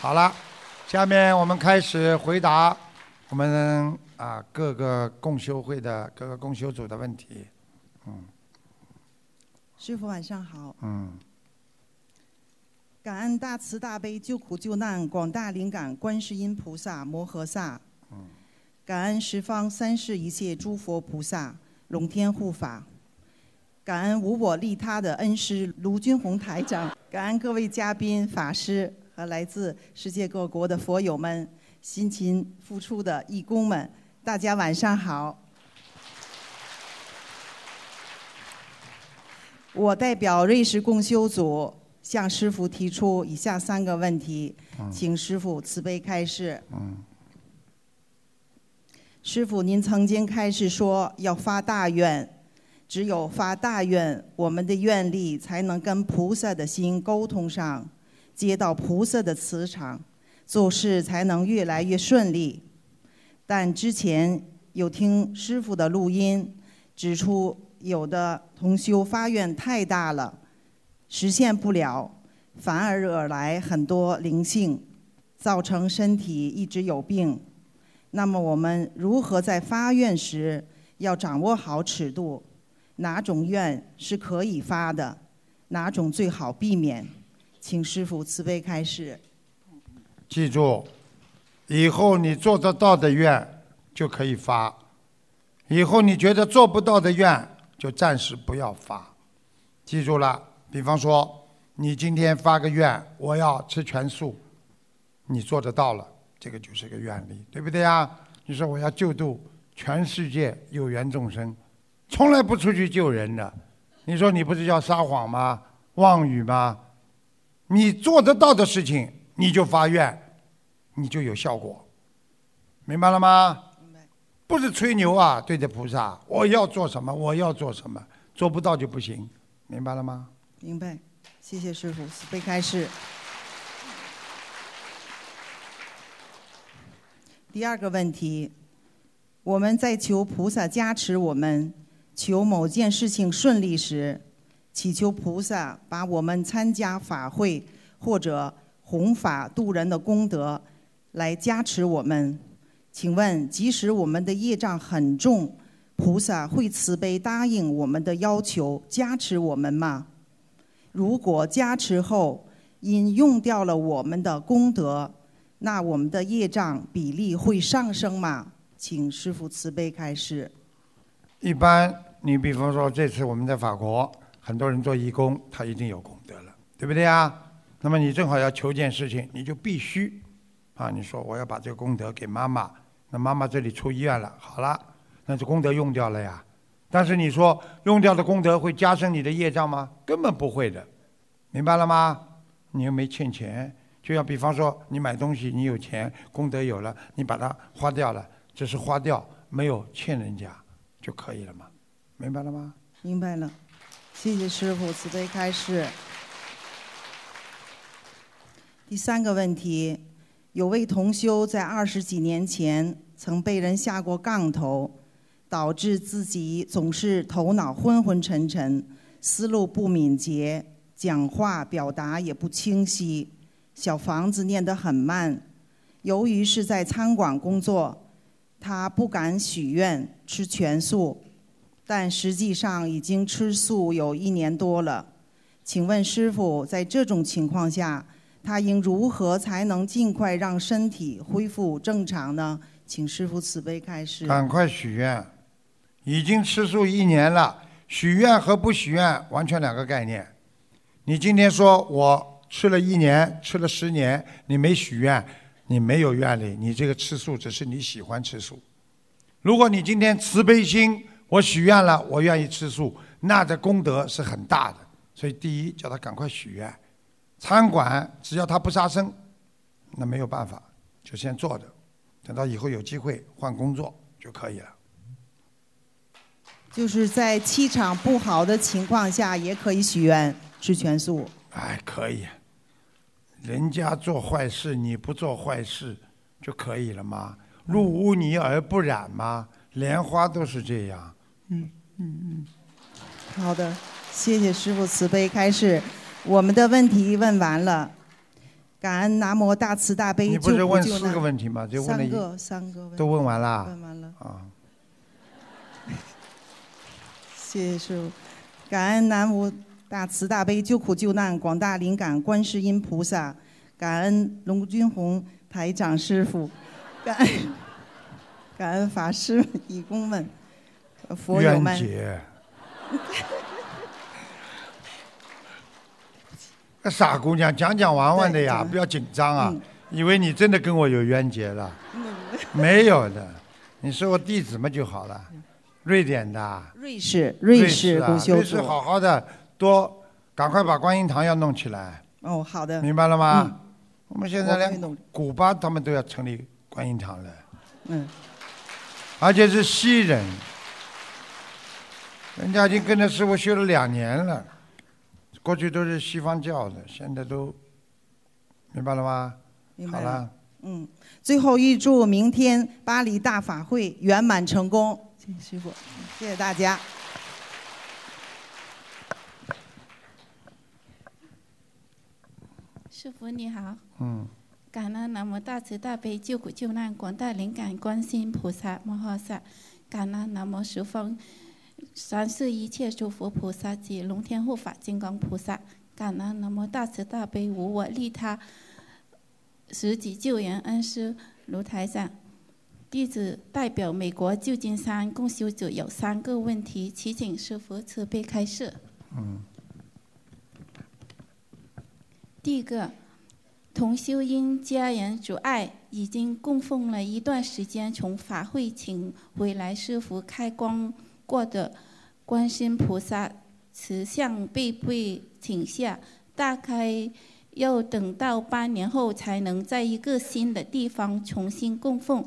好了，下面我们开始回答我们啊各个共修会的各个共修组的问题。嗯。师傅晚上好，嗯，感恩大慈大悲救苦救难广大灵感观世音菩萨摩诃萨，感恩十方三世一切诸佛菩萨龙天护法，感恩无我利他的恩师卢军宏台长，感恩各位嘉宾法师和来自世界各国的佛友们，辛勤付出的义工们，大家晚上好。我代表瑞士共修组向师傅提出以下三个问题，请师傅慈悲开示。师傅，您曾经开示说要发大愿，只有发大愿，我们的愿力才能跟菩萨的心沟通上，接到菩萨的磁场，做事才能越来越顺利。但之前有听师傅的录音，指出有的同修发愿太大了，实现不了，反而惹来很多灵性，造成身体一直有病。那么我们如何在发愿时要掌握好尺度？哪种愿是可以发的？哪种最好避免？请师傅慈悲开示。记住，以后你做得到的愿就可以发，以后你觉得做不到的愿就暂时不要发。记住了，比方说你今天发个愿，我要吃全素，你做得到了，这个就是个愿力，对不对呀？你说我要救度全世界有缘众生，从来不出去救人的，你说你不是要撒谎吗？妄语吗？你做得到的事情，你就发愿，你就有效果，明白了吗？不是吹牛啊，对着菩萨，我要做什么，我要做什么，做不到就不行，明白了吗？明白，谢谢师傅慈悲开示。第二个问题，我们在求菩萨加持我们，求某件事情顺利时，祈求菩萨把我们参加法会或者弘法度人的功德来加持我们。请问，即使我们的业障很重，菩萨会慈悲答应我们的要求，加持我们吗？如果加持后因用掉了我们的功德，那我们的业障比例会上升吗？请师父慈悲开示。一般你比方说这次我们在法国，很多人做义工，他一定有功德了，对不对啊？那么你正好要求件事情，你就必须啊，你说我要把这个功德给妈妈，那妈妈这里出医院了，好了，那这功德用掉了呀。但是你说用掉的功德会加深你的业障吗？根本不会的，明白了吗？你又没欠钱，就像比方说你买东西，你有钱，功德有了，你把它花掉了，只是花掉，没有欠人家就可以了嘛，明白了吗？明白了，谢谢师傅慈悲开示。第三个问题，有位同修在二十几年前曾被人下过杠头，导致自己总是头脑昏昏沉沉，思路不敏捷，讲话表达也不清晰，小房子念得很慢。由于是在餐馆工作，他不敢许愿吃全素，但实际上已经吃素有一年多了。请问师傅，在这种情况下，他应如何才能尽快让身体恢复正常呢？请师傅慈悲开示。赶快许愿，已经吃素一年了，许愿和不许愿完全两个概念。你今天说我吃了一年，吃了十年，你没许愿，你没有愿力，你这个吃素只是你喜欢吃素。如果你今天慈悲心，我许愿了，我愿意吃素，那这功德是很大的。所以第一，叫他赶快许愿。餐馆只要他不杀生，那没有办法，就先做着，等到以后有机会换工作就可以了。就是在气场不好的情况下，也可以许愿吃全素。哎，可以。人家做坏事，你不做坏事就可以了吗？入污泥而不染吗？莲花都是这样。嗯嗯嗯。好的，谢谢师傅慈悲开示。我们的问题问完了，感恩南无大慈大悲你不是救苦救问四个难。问题吗？就问了一三个三个问都问完了问完了，啊。谢谢师傅。感恩南无大慈大悲救苦救难广大灵感观世音菩萨，感恩龙君红台长师傅，感恩 感恩法师义工们、佛友冤们。结。那傻姑娘，讲讲玩玩的呀，不要紧张啊嗯！以为你真的跟我有冤结了？没有的，你是我弟子嘛就好了。瑞典的，瑞士，瑞士啊公修瑞士。好好的，多赶快把观音堂要弄起来，哦，好的。明白了吗？嗯我们现在连古巴他们都要成立观音堂了，嗯，而且是西人，人家已经跟着师傅修了两年了，过去都是西方教的，现在都明白了吗？明白了。好了，嗯，最后预祝明天巴黎大法会圆满成功。谢谢师傅，谢谢大家。师傅你好，嗯，感恩南无大慈大悲救苦救难广大灵感观世音菩萨摩诃萨，感恩南无十方三世一切诸佛菩萨及龙天护法金刚菩萨，感恩南无大慈大悲无我利他十己救人恩师卢台长。弟子代表美国旧金山共修者有三个问题，祈请师傅慈悲开示。嗯。第一个，同修因家人阻碍，已经供奉了一段时间，从法会请回来师傅开光过的观世音菩萨慈像被被请下，大概要等到八年后才能在一个新的地方重新供奉。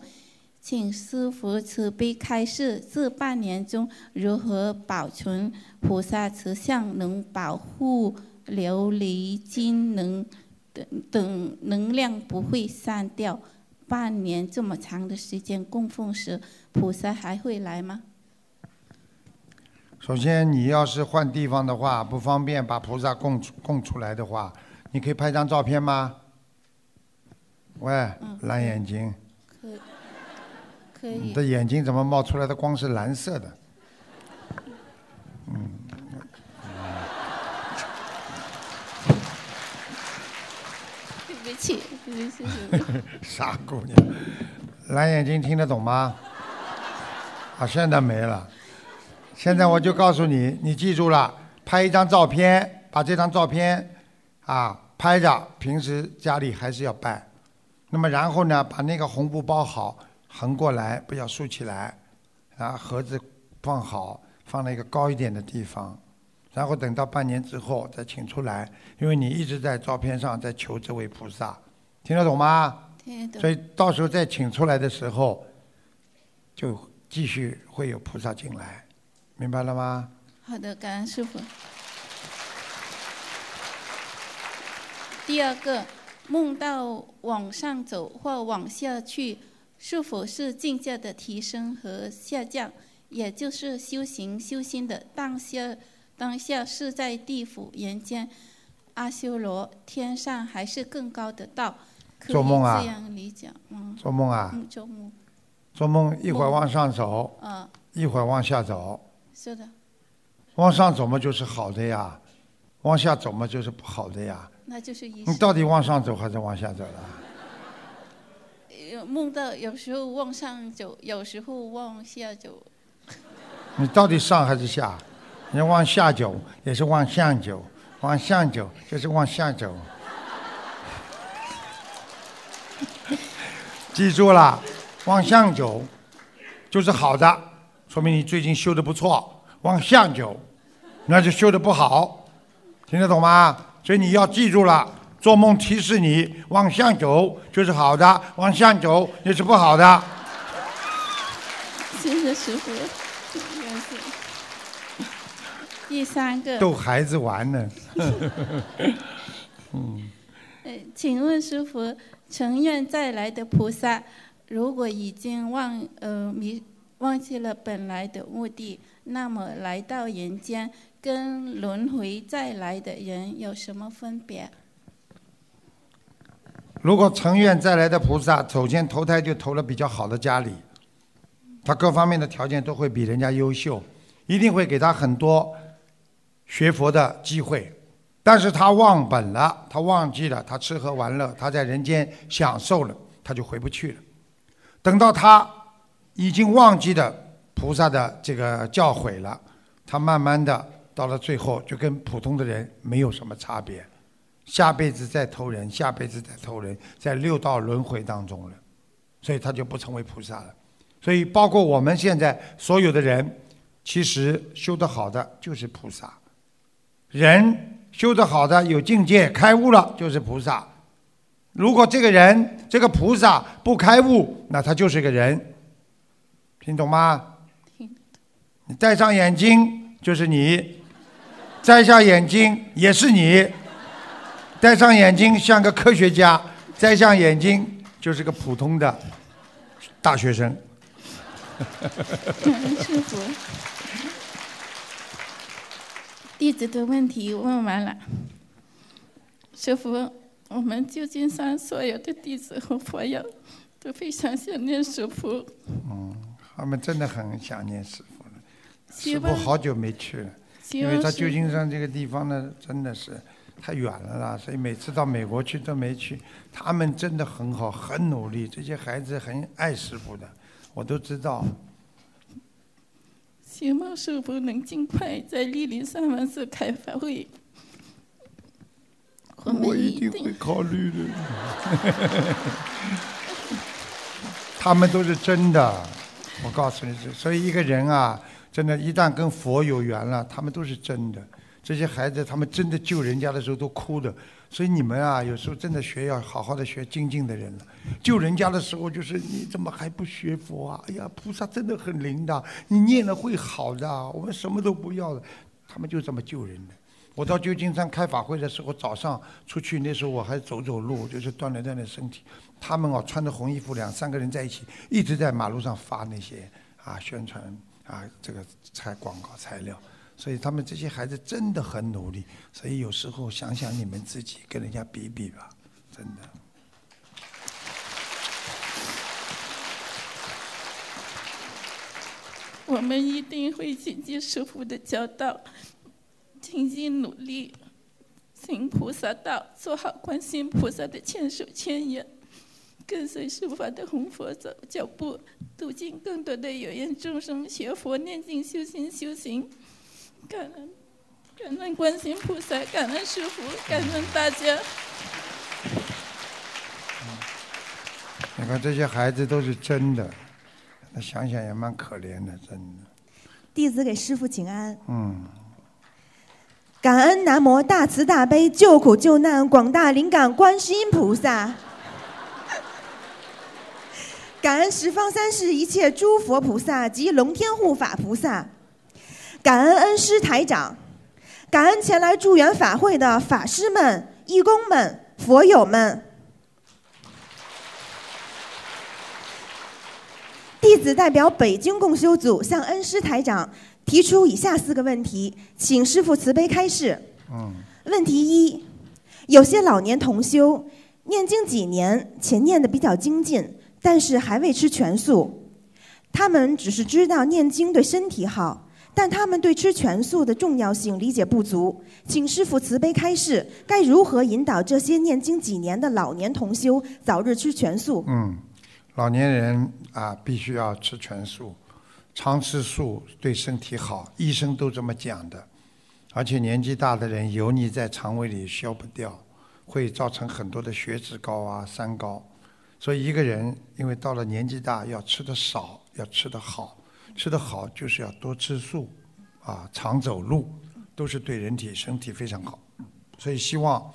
请师傅慈悲开示，这半年中如何保存菩萨慈像，能保护琉璃金能等等能量不会散掉？半年这么长的时间供奉时，菩萨还会来吗？首先你要是换地方的话，不方便把菩萨供出供出来的话，你可以拍张照片吗？喂，嗯蓝眼睛，可可以你的眼睛怎么冒出来的光是蓝色的？对不起，对不起。傻姑娘，蓝眼睛听得懂吗？啊，现在没了。现在我就告诉你，你记住了，拍一张照片，把这张照片啊拍着，平时家里还是要拜。那么然后呢，把那个红布包好，横过来，不要竖起来，然后，盒子放好，放在一个高一点的地方。然后等到半年之后再请出来，因为你一直在照片上在求这位菩萨，听得懂吗？听得懂所。以到时候再请出来的时候，就继续会有菩萨进来，明白了吗？好的，感恩师傅。第二个，梦到往上走或往下去，是否是境界的提升和下降？也就是修行修心的当下，当下是在地府、人间、阿修罗、天上，还是更高的道？做梦啊这样理解，嗯做梦啊，嗯，做梦，做梦一会儿往上走，嗯，一会儿往下走。是的，往上走嘛就是好的呀，往下走嘛就是不好的呀。那就是一你到底往上走还是往下走了？有 梦到有时候往上走，有时候往下走。你到底上还是下？你往下走也是往上走，往上走就是往下走。记住了，往上走就是好的，说明你最近修的不错。往下走，那就修的不好，听得懂吗？所以你要记住了，做梦提示你往上走就是好的，往下走也是不好的。谢谢师傅，感谢。第三个，逗孩子玩呢。呃，请问师傅，成愿再来的菩萨，如果已经忘呃迷忘记了本来的目的，那么来到人间跟轮回再来的人有什么分别？如果成愿再来的菩萨，首先投胎就投了比较好的家里，他各方面的条件都会比人家优秀，一定会给他很多学佛的机会。但是他忘本了，他忘记了，他吃喝玩乐，他在人间享受了，他就回不去了。等到他已经忘记的菩萨的这个教诲了，他慢慢的到了最后，就跟普通的人没有什么差别，下辈子再投人，下辈子再投人，在六道轮回当中了，所以他就不成为菩萨了。所以包括我们现在所有的人，其实修得好的就是菩萨，人。修得好的有境界开悟了就是菩萨，如果这个人这个菩萨不开悟，那他就是个人，听懂吗？听你戴上眼睛就是你，摘下眼睛也是你，戴上眼睛像个科学家，摘下眼睛就是个普通的大学生。师傅。弟子的问题问完了，师傅，我们旧金山所有的弟子和佛友都非常想念师傅。嗯，他们真的很想念师傅了。师傅好久没去了，因为他旧金山这个地方呢，真的是太远了啦，所以每次到美国去都没去。他们真的很好，很努力，这些孩子很爱师傅的，我都知道。希望师傅能尽快在莅临三王寺开法会。我一定会考虑的。他们都是真的，我告诉你，所以一个人啊，真的，一旦跟佛有缘了，他们都是真的。这些孩子，他们真的救人家的时候都哭的。所以你们啊，有时候真的学要好好的学精进的人了。救人家的时候，就是你怎么还不学佛啊？哎呀，菩萨真的很灵的，你念了会好的。我们什么都不要了，他们就这么救人的。我到旧金山开法会的时候，早上出去，那时候我还走走路，就是锻炼锻炼身体。他们哦，穿着红衣服，两三个人在一起，一直在马路上发那些 啊宣传啊这个材广告材料。所以他们这些孩子真的很努力，所以有时候想想你们自己，跟人家比比吧，真的。我们一定会谨记师傅的教导，精进努力，行菩萨道，做好观世音菩萨的千手千眼，跟随师法的红佛走脚步，度尽更多的有缘众生学佛念经修心修行。感恩，感恩观世音菩萨，感恩师傅，感恩大家。你看这些孩子都是真的，那想想也蛮可怜的，真的。弟子给师傅请安。嗯。感恩南无大慈大悲救苦救难广大灵感观世音菩萨。感恩十方三世一切诸佛菩萨及龙天护法菩萨。感恩恩师台长，感恩前来助缘法会的法师们、义工们、佛友们。弟子代表北京共修组向恩师台长提出以下四个问题，请师傅慈悲开示。嗯。问题一：有些老年同修念经几年，且念的比较精进，但是还未吃全素。他们只是知道念经对身体好。但他们对吃全素的重要性理解不足，请师傅慈悲开示，该如何引导这些念经几年的老年同修早日吃全素？嗯，老年人啊，必须要吃全素，常吃素对身体好，医生都这么讲的。而且年纪大的人，油腻在肠胃里消不掉，会造成很多的血脂高啊、三高。所以一个人因为到了年纪大，要吃的少，要吃的好。吃得好就是要多吃素，啊，常走路，都是对人体身体非常好。所以希望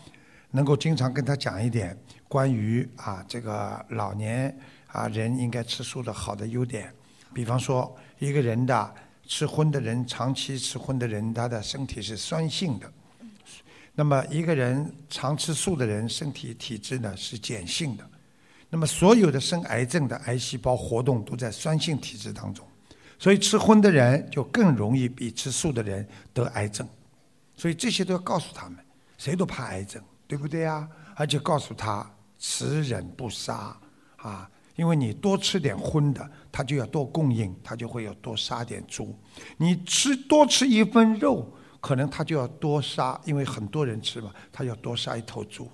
能够经常跟他讲一点关于啊这个老年啊人应该吃素的好的优点。比方说，一个人的吃荤的人，长期吃荤的人，他的身体是酸性的；那么一个人常吃素的人，身体体质呢是碱性的。那么所有的生癌症的癌细胞活动都在酸性体质当中。所以吃荤的人就更容易比吃素的人得癌症，所以这些都要告诉他们，谁都怕癌症，对不对呀？而且告诉他慈忍不杀啊。因为你多吃点荤的，他就要多供应，他就会要多杀点猪。你吃多吃一份肉，可能他就要多杀，因为很多人吃嘛，他要多杀一头猪。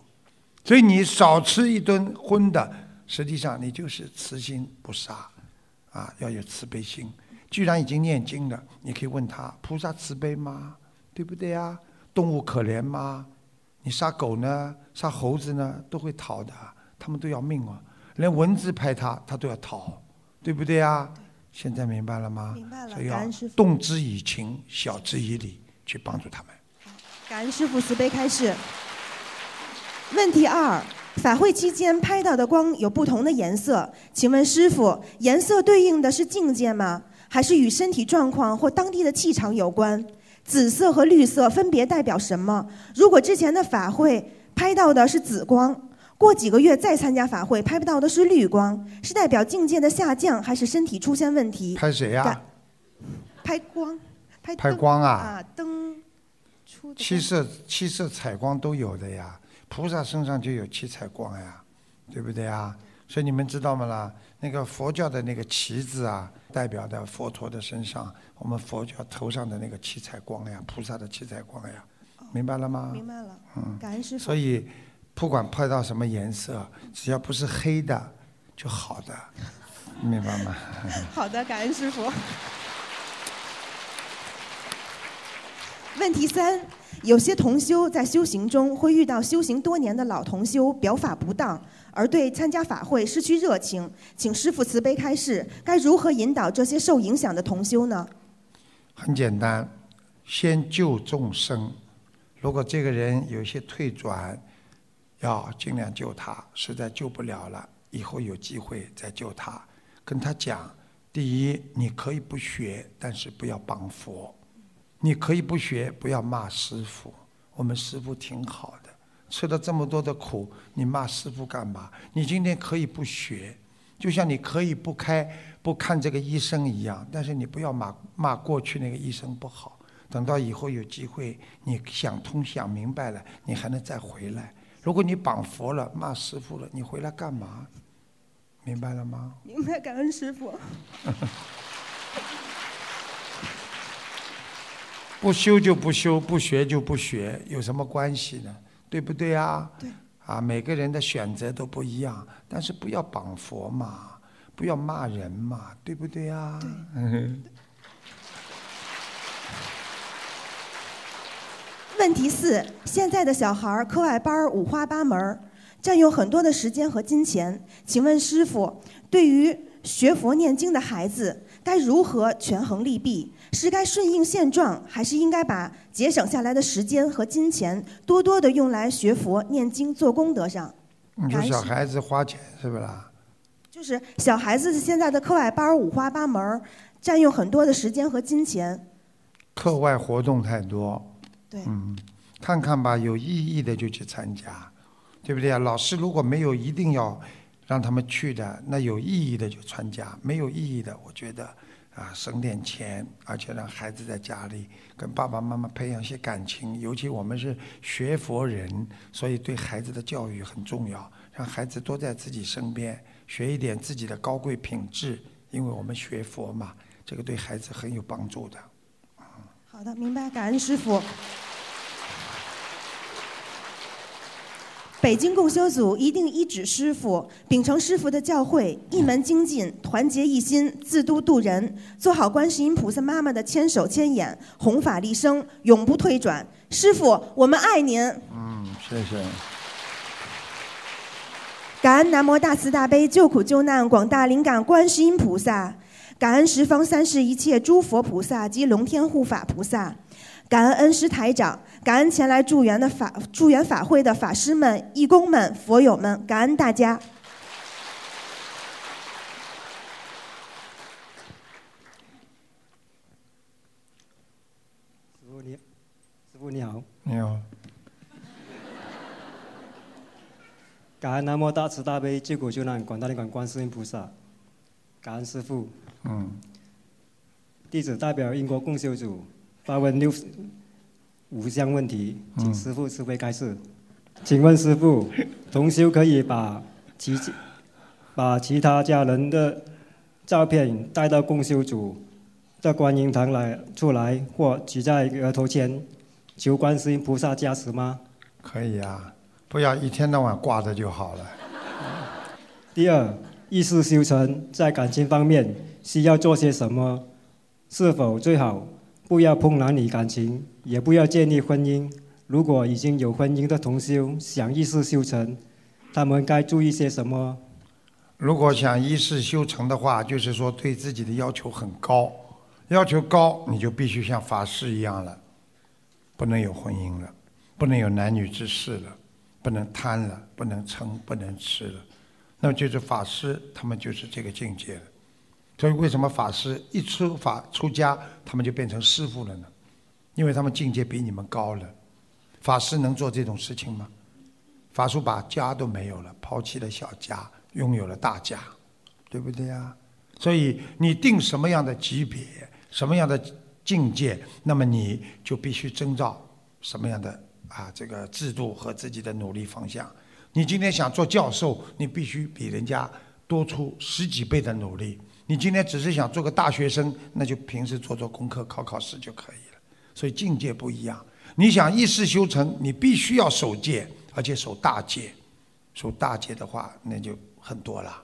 所以你少吃一顿荤的，实际上你就是慈心不杀，啊，要有慈悲心。居然已经念经了，你可以问他：菩萨慈悲吗？对不对呀？动物可怜吗？你杀狗呢？杀猴子呢？都会逃的，他们都要命啊。连蚊子拍他，他都要逃，对不对啊？现在明白了吗？明白了所以要感恩师父动之以情，晓之以理，去帮助他们。感恩师傅慈悲开示。问题二：法会期间拍到的光有不同的颜色，请问师傅，颜色对应的是境界吗？还是与身体状况或当地的气场有关？紫色和绿色分别代表什么？如果之前的法会拍到的是紫光，过几个月再参加法会拍不到的是绿光，是代表境界的下降，还是身体出现问题？拍谁呀、感拍光，拍拍光啊啊，灯出七色七色彩光都有的呀，菩萨身上就有七彩光呀，对不对啊？所以你们知道吗啦？那个佛教的那个旗子啊，代表的佛陀的身上，我们佛教头上的那个七彩光呀，菩萨的七彩光呀，明白了吗？明白了，嗯感恩师傅所。以不管拍到什么颜色，只要不是黑的就好的，明白吗？好的，感恩师傅。问题三：有些同修在修行中会遇到修行多年的老同修表法不当，而对参加法会失去热情，请师傅慈悲开示，该如何引导这些受影响的同修呢？很简单，先救众生。如果这个人有些退转，要尽量救他。实在救不了了，以后有机会再救他。跟他讲，第一，你可以不学，但是不要帮佛；你可以不学，不要骂师傅。我们师傅挺好的，吃了这么多的苦，你骂师傅干嘛？你今天可以不学，就像你可以不开不看这个医生一样，但是你不要骂骂过去那个医生不好。等到以后有机会，你想通想明白了，你还能再回来。如果你绑佛了，骂师傅了，你回来干嘛？明白了吗？明白，感恩师傅。不修就不修，不学就不学，有什么关系呢？对不对啊？对。啊，每个人的选择都不一样，但是不要绑佛嘛，不要骂人嘛，对不对啊？问题四：现在的小孩儿课外班儿五花八门，占用很多的时间和金钱。请问师傅，对于学佛念经的孩子，该如何权衡利弊？是该顺应现状，还是应该把节省下来的时间和金钱多多的用来学佛念经做功德上？你说小孩子花钱是不是啦？就是小孩子现在的课外班儿五花八门，占用很多的时间和金钱。课外活动太多，嗯，看看吧，有意义的就去参加，对不对啊？老师如果没有一定要让他们去的，那有意义的就参加，没有意义的，我觉得啊，省点钱，而且让孩子在家里跟爸爸妈妈培养一些感情，尤其我们是学佛人，所以对孩子的教育很重要，让孩子多在自己身边学一点自己的高贵品质，因为我们学佛嘛，这个对孩子很有帮助的。好的，明白，感恩师傅。北京共修组一定依止师傅，秉承师傅的教诲，一门精进，团结一心，自度度人，做好观世音菩萨妈妈的千手千眼，弘法利生，永不退转。师傅，我们爱您。嗯，谢谢。感恩南无大慈大悲救苦救难广大灵感观世音菩萨，感恩十方三世一切诸佛菩萨及龙天护法菩萨，感恩恩师台长，感恩前来助缘的法助缘法会的法师们、义工们、佛友们，感恩大家。师傅你，师傅你好，你好，感恩南无大慈大悲救苦救难广大灵感观世音菩萨，感恩师傅，嗯，弟子代表英国共修组发问六五项问题，请师傅慈悲开示。请问师傅，同修可以把其把其他家人的照片带到共修组的观音堂来出来，或举在额头前，求观世音菩萨加持吗？可以啊，不要一天到晚挂着就好了。第二，意识修成在感情方面需要做些什么？是否最好不要碰男女感情，也不要建立婚姻？如果已经有婚姻的同修想一世修成，他们该注意些什么？如果想一世修成的话，就是说对自己的要求很高，要求高，你就必须像法师一样了，不能有婚姻了，不能有男女之事了，不能贪了，不能嗔，不能吃了，那么就是法师，他们就是这个境界了。所以为什么法师一出法出家，他们就变成师傅了呢？因为他们境界比你们高了。法师能做这种事情吗？法师把家都没有了，抛弃了小家，拥有了大家，对不对呀？所以你定什么样的级别，什么样的境界，那么你就必须遵照什么样的啊这个制度和自己的努力方向。你今天想做教授，你必须比人家多出十几倍的努力。你今天只是想做个大学生，那就平时做做功课、考考试就可以了。所以境界不一样。你想一世修成，你必须要守戒，而且守大戒。守大戒的话，那就很多了，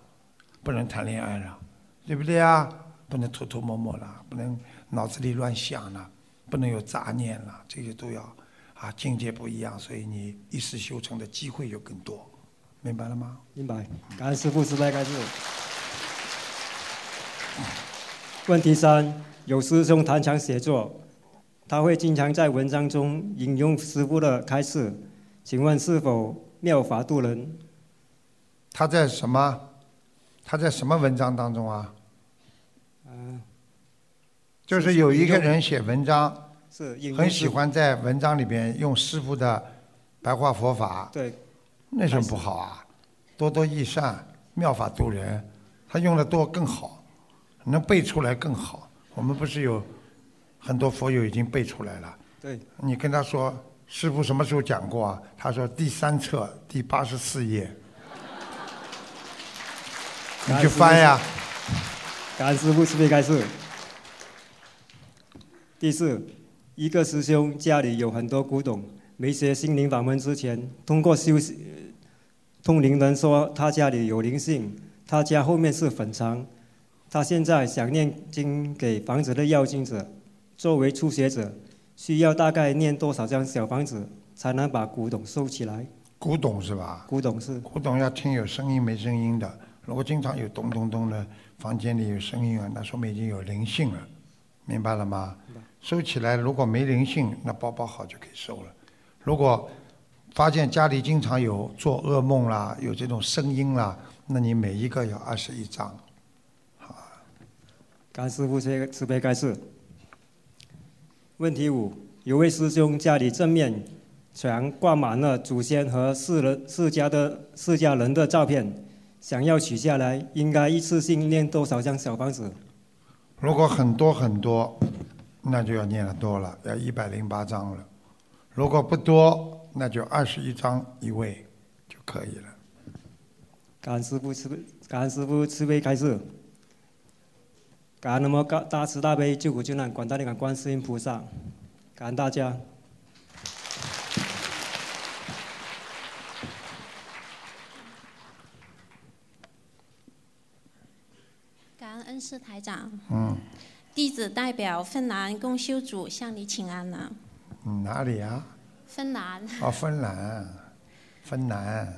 不能谈恋爱了，对不对啊？不能偷偷摸摸了，不能脑子里乱想了，不能有杂念了，这些都要啊。境界不一样，所以你一世修成的机会就更多，明白了吗？明白。感恩师父慈悲开示。问题三：有师兄谈强写作。他会经常在文章中引用师父的开示，请问是否妙法度人？他在什么？他在什么文章当中啊？嗯，就是有一个人写文章，是很喜欢在文章里边用师父的白话佛法。对，那什么不好啊？多多益善，妙法度人，他用的多更好，能背出来更好。我们不是有？很多佛友已经背出来了。对。你跟他说，师傅什么时候讲过啊？他说第三册第八十四页。你去翻呀。感恩师傅慈悲开示。第四，一个师兄家里有很多古董，没学心灵法门之前，通过修通灵人说他家里有灵性，他家后面是坟场，他现在想念经给房子的要经者。作为初学者，需要大概念多少张小房子才能把古董收起来？古董是吧？古董是。古董要听有声音没声音的，如果经常有咚咚咚的，房间里有声音啊，那说明已经有灵性了，明白了吗？收起来，如果没灵性，那包包好就可以收了。如果发现家里经常有做噩梦啦，有这种声音啦，那你每一个要二十一张。好。甘师傅这个慈悲开示。问题五：有位师兄家里正面墙挂满了祖先和世人世家的世家人的照片，想要取下来，应该一次性念多少张小房子？如果很多很多，那就要念的多了，要一百零八张了；如果不多，那就二十一张一位就可以了。感恩师父慈悲，感恩师父慈悲开示。感恩那么大大慈大悲救苦救难广大灵感观世音菩萨，感恩大家。感恩恩师台长。嗯。弟子代表芬兰共修组向你请安了。嗯，哪里啊？芬兰。哦，芬兰，芬兰。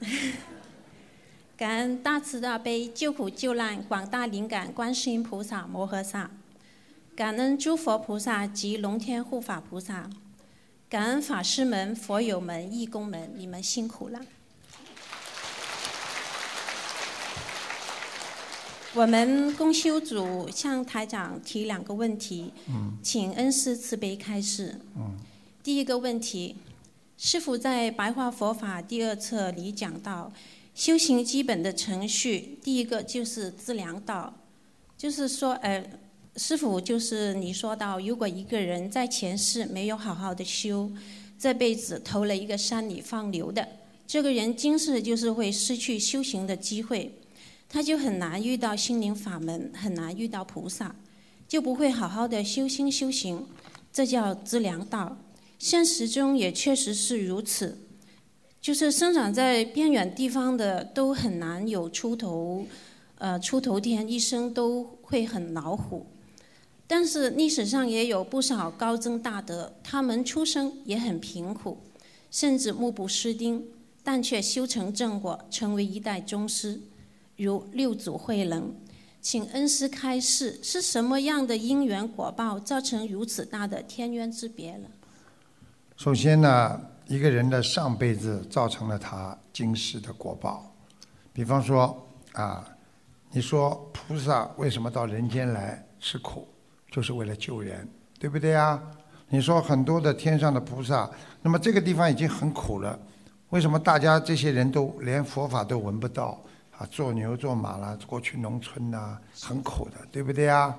感恩大慈大悲救苦救难广大灵感观世音菩萨摩诃萨，感恩诸佛菩萨及龙天护法菩萨，感恩法师们、佛友们、义工们，你们辛苦了。我们公修组向台长提两个问题，请恩师慈悲开示。第一个问题，师傅在白话佛法第二册里讲到。修行基本的程序，第一个就是自量道，就是说，呃，师傅就是你说到，如果一个人在前世没有好好的修，这辈子投了一个山里放牛的，这个人今世就是会失去修行的机会，他就很难遇到心灵法门，很难遇到菩萨，就不会好好的修心修行，这叫知良道。现实中也确实是如此，就是生长在边远地方的都很难有出头，呃，出头天，一生都会很老虎。但是历史上也有不少高僧大德，他们出生也很贫苦，甚至目不识丁，但却修成正果，成为一代宗师，如六祖慧能。请恩师开示，是什么样的因缘果报造成如此大的天渊之别了？首先呢，一个人的上辈子造成了他今世的果报。比方说啊，你说菩萨为什么到人间来吃苦，就是为了救人，对不对啊？你说很多的天上的菩萨，那么这个地方已经很苦了，为什么大家这些人都连佛法都闻不到啊？做牛做马了，过去农村呐，很苦的，对不对啊？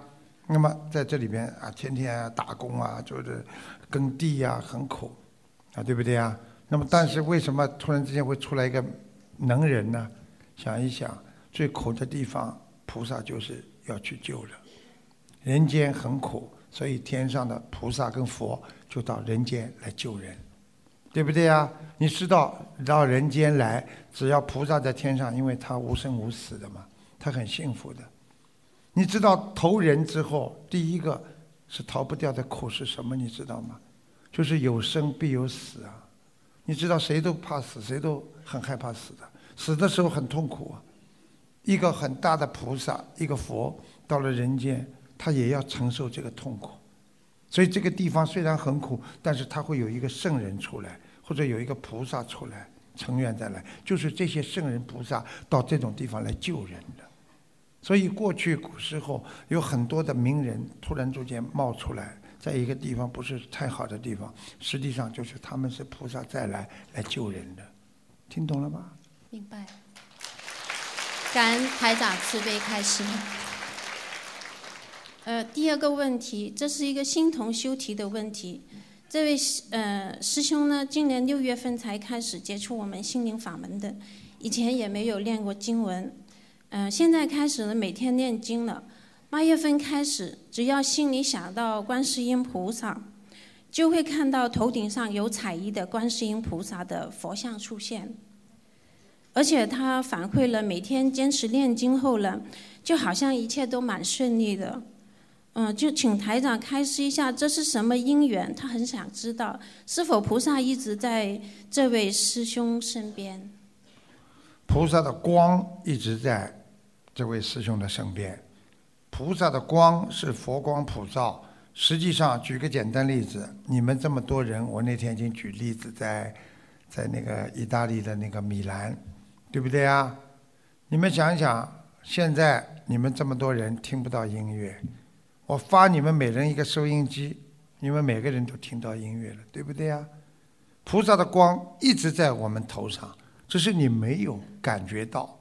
那么在这里边啊，天天打工啊，就是耕地呀，很苦啊，对不对啊？那么但是为什么突然之间会出来一个能人呢？想一想，最苦的地方，菩萨就是要去救人。人间很苦，所以天上的菩萨跟佛就到人间来救人，对不对啊？你知道到人间来，只要菩萨在天上，因为他无生无死的嘛，他很幸福的。你知道投人之后，第一个是逃不掉的苦是什么？你知道吗？就是有生必有死啊！你知道谁都怕死，谁都很害怕死的，死的时候很痛苦啊。一个很大的菩萨，一个佛到了人间，他也要承受这个痛苦。所以这个地方虽然很苦，但是他会有一个圣人出来，或者有一个菩萨出来，成员再来，就是这些圣人菩萨到这种地方来救人的。所以过去古时候有很多的名人突然之间冒出来，在一个地方不是太好的地方，实际上就是他们是菩萨再来来救人的，听懂了吗？明白。感恩台长慈悲开示。呃，第二个问题，这是一个新同修提的问题。这位呃师兄呢，今年六月份才开始接触我们心灵法门的，以前也没有练过经文。嗯，现在开始了每天念经了。八月份开始，只要心里想到观世音菩萨，就会看到头顶上有彩衣的观世音菩萨的佛像出现。而且他反馈了，每天坚持念经后呢，就好像一切都蛮顺利的。嗯，就请台长开示一下，这是什么因缘？他很想知道，是否菩萨一直在这位师兄身边？菩萨的光一直在这位师兄的身边。菩萨的光是佛光普照。实际上，举个简单例子，你们这么多人，我那天已经举例子，在在那个意大利的那个米兰，对不对啊？你们想想，现在你们这么多人听不到音乐，我发你们每人一个收音机，你们每个人都听到音乐了，对不对呀？菩萨的光一直在我们头上，只是你没有感觉到。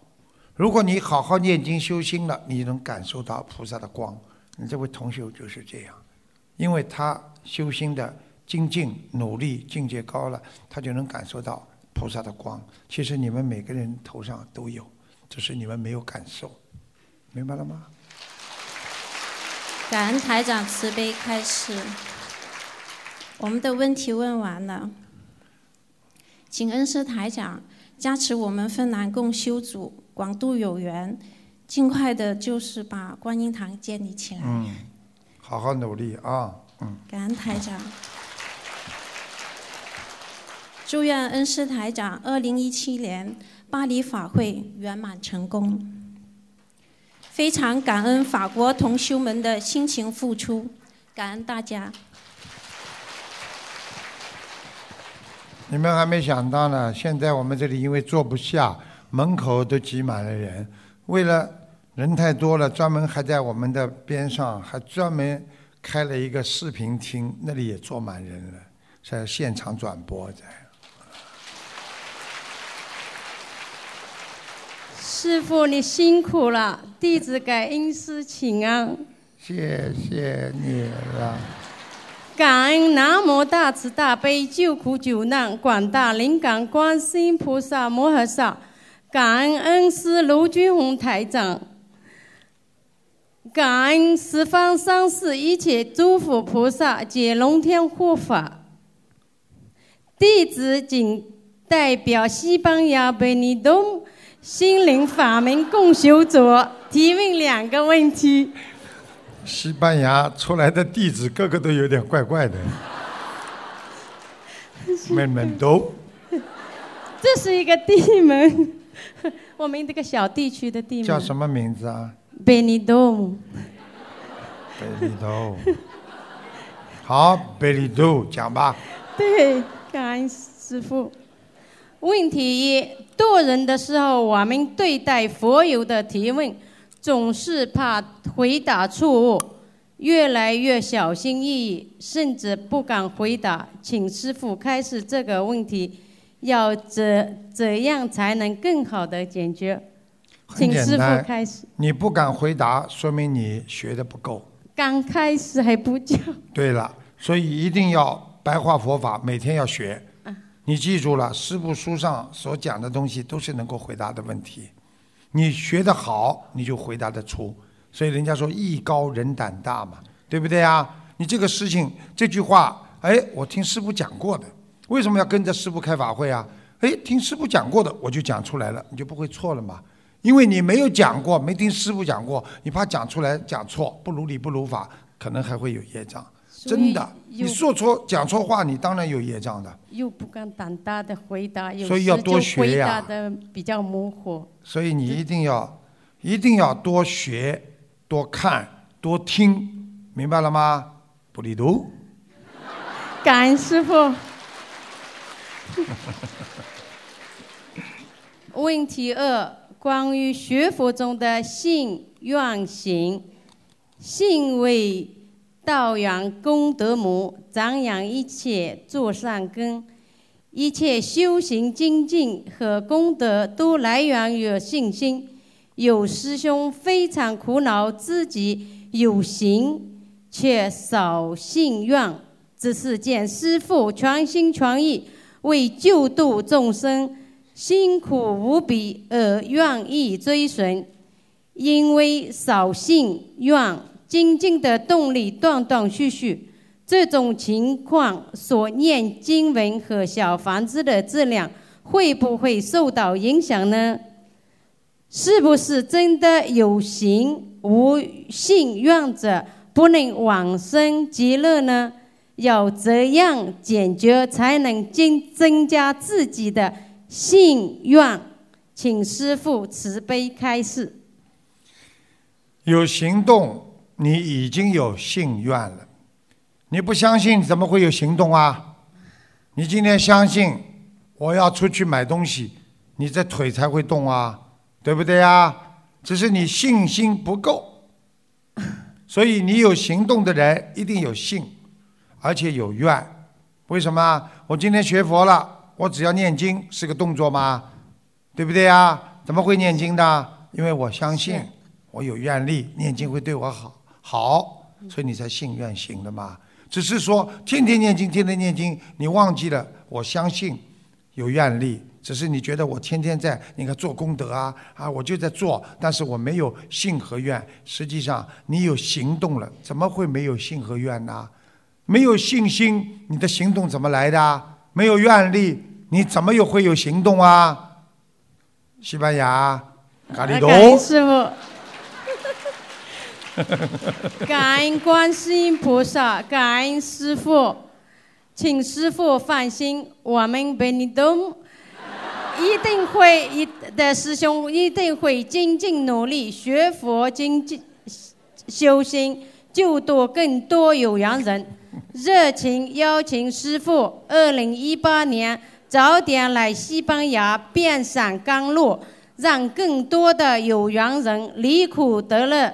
如果你好好念经修心了，你能感受到菩萨的光。你这位同学就是这样，因为他修心的精进、努力、境界高了，他就能感受到菩萨的光。其实你们每个人头上都有，只是你们没有感受，明白了吗？感恩台长慈悲开示，我们的问题问完了，请恩师台长加持我们芬兰共修组。广度有缘，尽快的，就是把观音堂建立起来。嗯，好好努力啊，嗯。感恩台长，祝愿恩师台长二零一七年巴黎法会圆满成功。非常感恩法国同修们的辛勤付出，感恩大家。你们还没想到呢，现在我们这里因为坐不下。门口都挤满了人，为了人太多了，专门还在我们的边上还专门开了一个视频厅，那里也坐满人了，在现场转播在。师傅，你辛苦了，弟子给恩师请安。谢谢你了。感恩南无大慈大悲救苦救难广大灵感观世音菩萨摩诃萨，感恩恩师卢军宏台长，感恩十方三世一切诸佛菩萨及龙天护法。弟子仅代表西班牙贝尼东心灵法门共修组提问两个问题。西班牙出来的弟子个个都有点怪怪的，妹妹都这是一个地门，我们这个小地区的地门。叫什么名字啊？贝尼多。贝利多。好，贝利多，讲吧。对，感恩师傅。问题一：渡人的时候，我们对待佛友的提问。总是怕回答错误，越来越小心翼翼，甚至不敢回答。请师傅开始这个问题，要怎怎样才能更好的解决？请师傅开始。你不敢回答，说明你学的不够。刚开始还不叫。对了，所以一定要白话佛法，每天要学。你记住了，师傅书上所讲的东西都是能够回答的问题。你学得好，你就回答得出。所以人家说艺高人胆大嘛，对不对啊？你这个事情这句话，哎，我听师傅讲过的，为什么要跟着师傅开法会啊？哎，听师傅讲过的，我就讲出来了，你就不会错了嘛。因为你没有讲过，没听师傅讲过，你怕讲出来讲错，不如理不如法，可能还会有业障。真的，你说错讲错话，你当然有业障的。又不敢胆大的回答，所以要多学呀。回答的比较模糊。所以你一定要，一定要多学、多看、多听，明白了吗？不离读。感恩师傅。问题二：关于学佛中的信愿行，信为。道养功德母，长养一切做善根，一切修行精进和功德都来源于信心。有师兄非常苦恼，自己有行却少信愿，只是见师父全心全意为救度众生，辛苦无比而愿意追随，因为少信愿。精进的动力断断续续，这种情况所念经文和小房子的质量会不会受到影响呢？是不是真的有行无信愿者不能往生极乐呢？要怎样解决才能增增加自己的信愿？请师父慈悲开示。有行动。你已经有信愿了，你不相信怎么会有行动啊？你今天相信我要出去买东西，你这腿才会动啊，对不对呀？只是你信心不够，所以你有行动的人一定有信，而且有愿。为什么？我今天学佛了，我只要念经是个动作吗？对不对呀？怎么会念经的？因为我相信，我有愿力，念经会对我好。好，所以你才信愿行的嘛。只是说天天念经，天天念经，你忘记了我相信有愿力。只是你觉得我天天在你看做功德啊啊，我就在做，但是我没有信和愿。实际上你有行动了，怎么会没有信和愿呢？没有信心，你的行动怎么来的？没有愿力，你怎么又会有行动啊？西班牙，咖喱多。感恩观世音菩萨，感恩师父，请师父放心，我们贝尼东一定会一的师兄一定会精进努力学佛精进修心，救度更多有缘人。热情邀请师父，二零一八年早点来西班牙遍赏甘露，让更多的有缘人离苦得乐。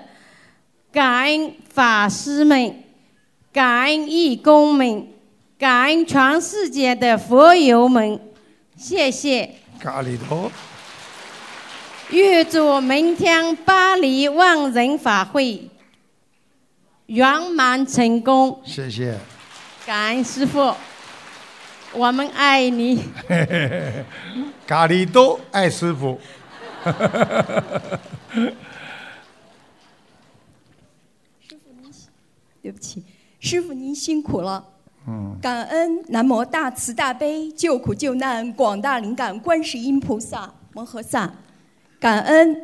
感恩法师们，感恩义工们，感恩全世界的佛友们，谢谢。咖喱多。预祝明天巴黎万人法会圆满成功。谢谢。感恩师傅，我们爱你。咖喱多爱师傅。对不起，师傅您辛苦了。嗯，感恩南无大慈大悲救苦救难广大灵感观世音菩萨摩诃萨，感恩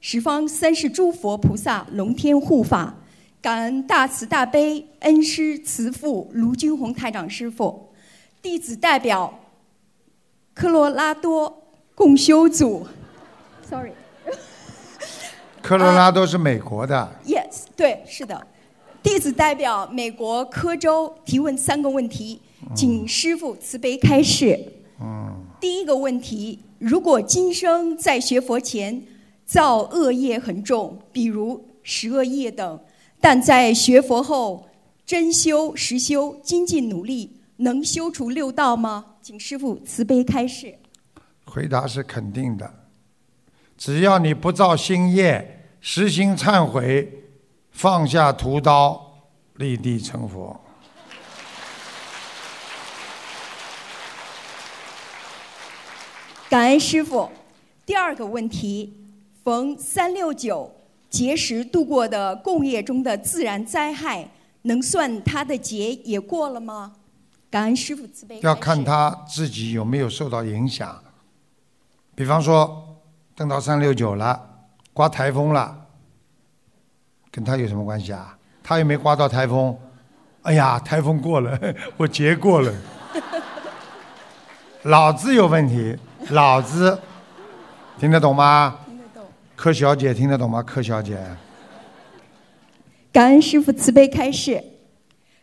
十方三世诸佛菩萨龙天护法，感恩大慈大悲恩师慈父卢军宏台长师傅，弟子代表科罗拉多共修组，sorry，科罗拉多是美国的，Yes，对，是的。弟子代表美国科州提问三个问题，请师父慈悲开示。嗯，第一个问题：如果今生在学佛前造恶业很重，比如十恶业等，但在学佛后真修实修，精进努力，能修除六道吗？请师父慈悲开示。回答是肯定的。只要你不造新业，实行忏悔，放下屠刀，立地成佛。感恩师傅。第二个问题：逢三六九节时度过的共业中的自然灾害，能算他的劫也过了吗？感恩师傅慈悲。要看他自己有没有受到影响。比方说，等到三六九了，刮台风了，跟他有什么关系啊？他又没刮到台风。哎呀，台风过了，我劫过了。脑子有问题，脑子听得懂吗？听得懂。柯小姐听得懂吗？柯小姐，感恩师傅慈悲开示。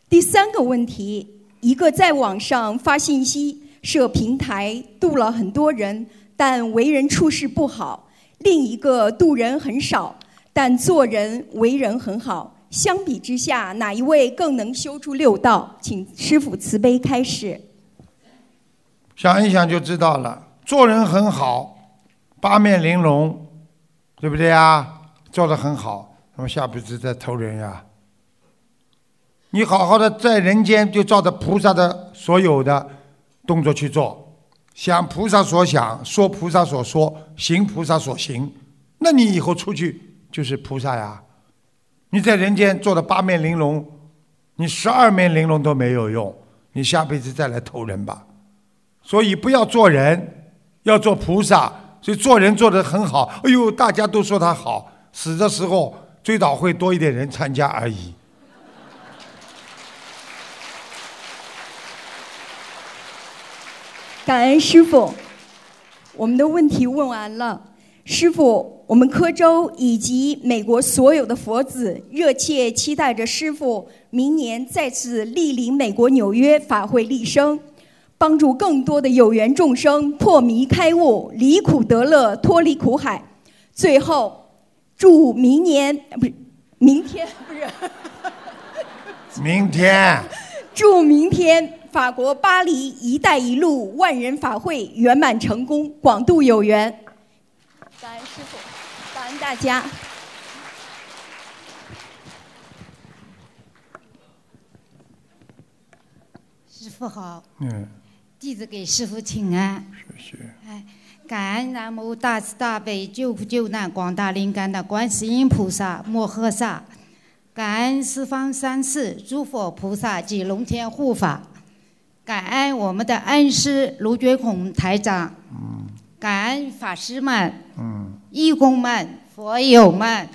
第三个问题：一个在网上发信息、设平台度了很多人，但为人处事不好；另一个度人很少，但做人为人很好。相比之下，哪一位更能修出六道？请师傅慈悲开示。想一想就知道了。做人很好，八面玲珑，对不对呀？做得很好，那么下辈子再投人呀。你好好的在人间，就照着菩萨的所有的动作去做，想菩萨所想，说菩萨所说，行菩萨所行，那你以后出去就是菩萨呀。你在人间做的八面玲珑，你十二面玲珑都没有用，你下辈子再来投人吧。所以不要做人，要做菩萨。所以做人做得很好，哎呦，大家都说他好，死的时候追悼会多一点人参加而已。感恩师傅，我们的问题问完了。师傅，我们科州以及美国所有的佛子热切期待着师傅明年再次莅临美国纽约法会立生，帮助更多的有缘众生破迷开悟、离苦得乐、脱离苦海。最后，祝明年呃不是明天不是。明天，祝明天法国巴黎“一带一路”万人法会圆满成功，广度有缘。感恩师傅，感恩大家。师傅好，嗯，弟子给师傅请安。谢谢。哎，感恩南无大慈大悲救苦救难广大灵感的观世音菩萨摩诃萨，感恩十方三世诸佛菩萨及龙天护法，感恩我们的恩师卢觉孔台长，感恩法师们、嗯，义工们、佛友们。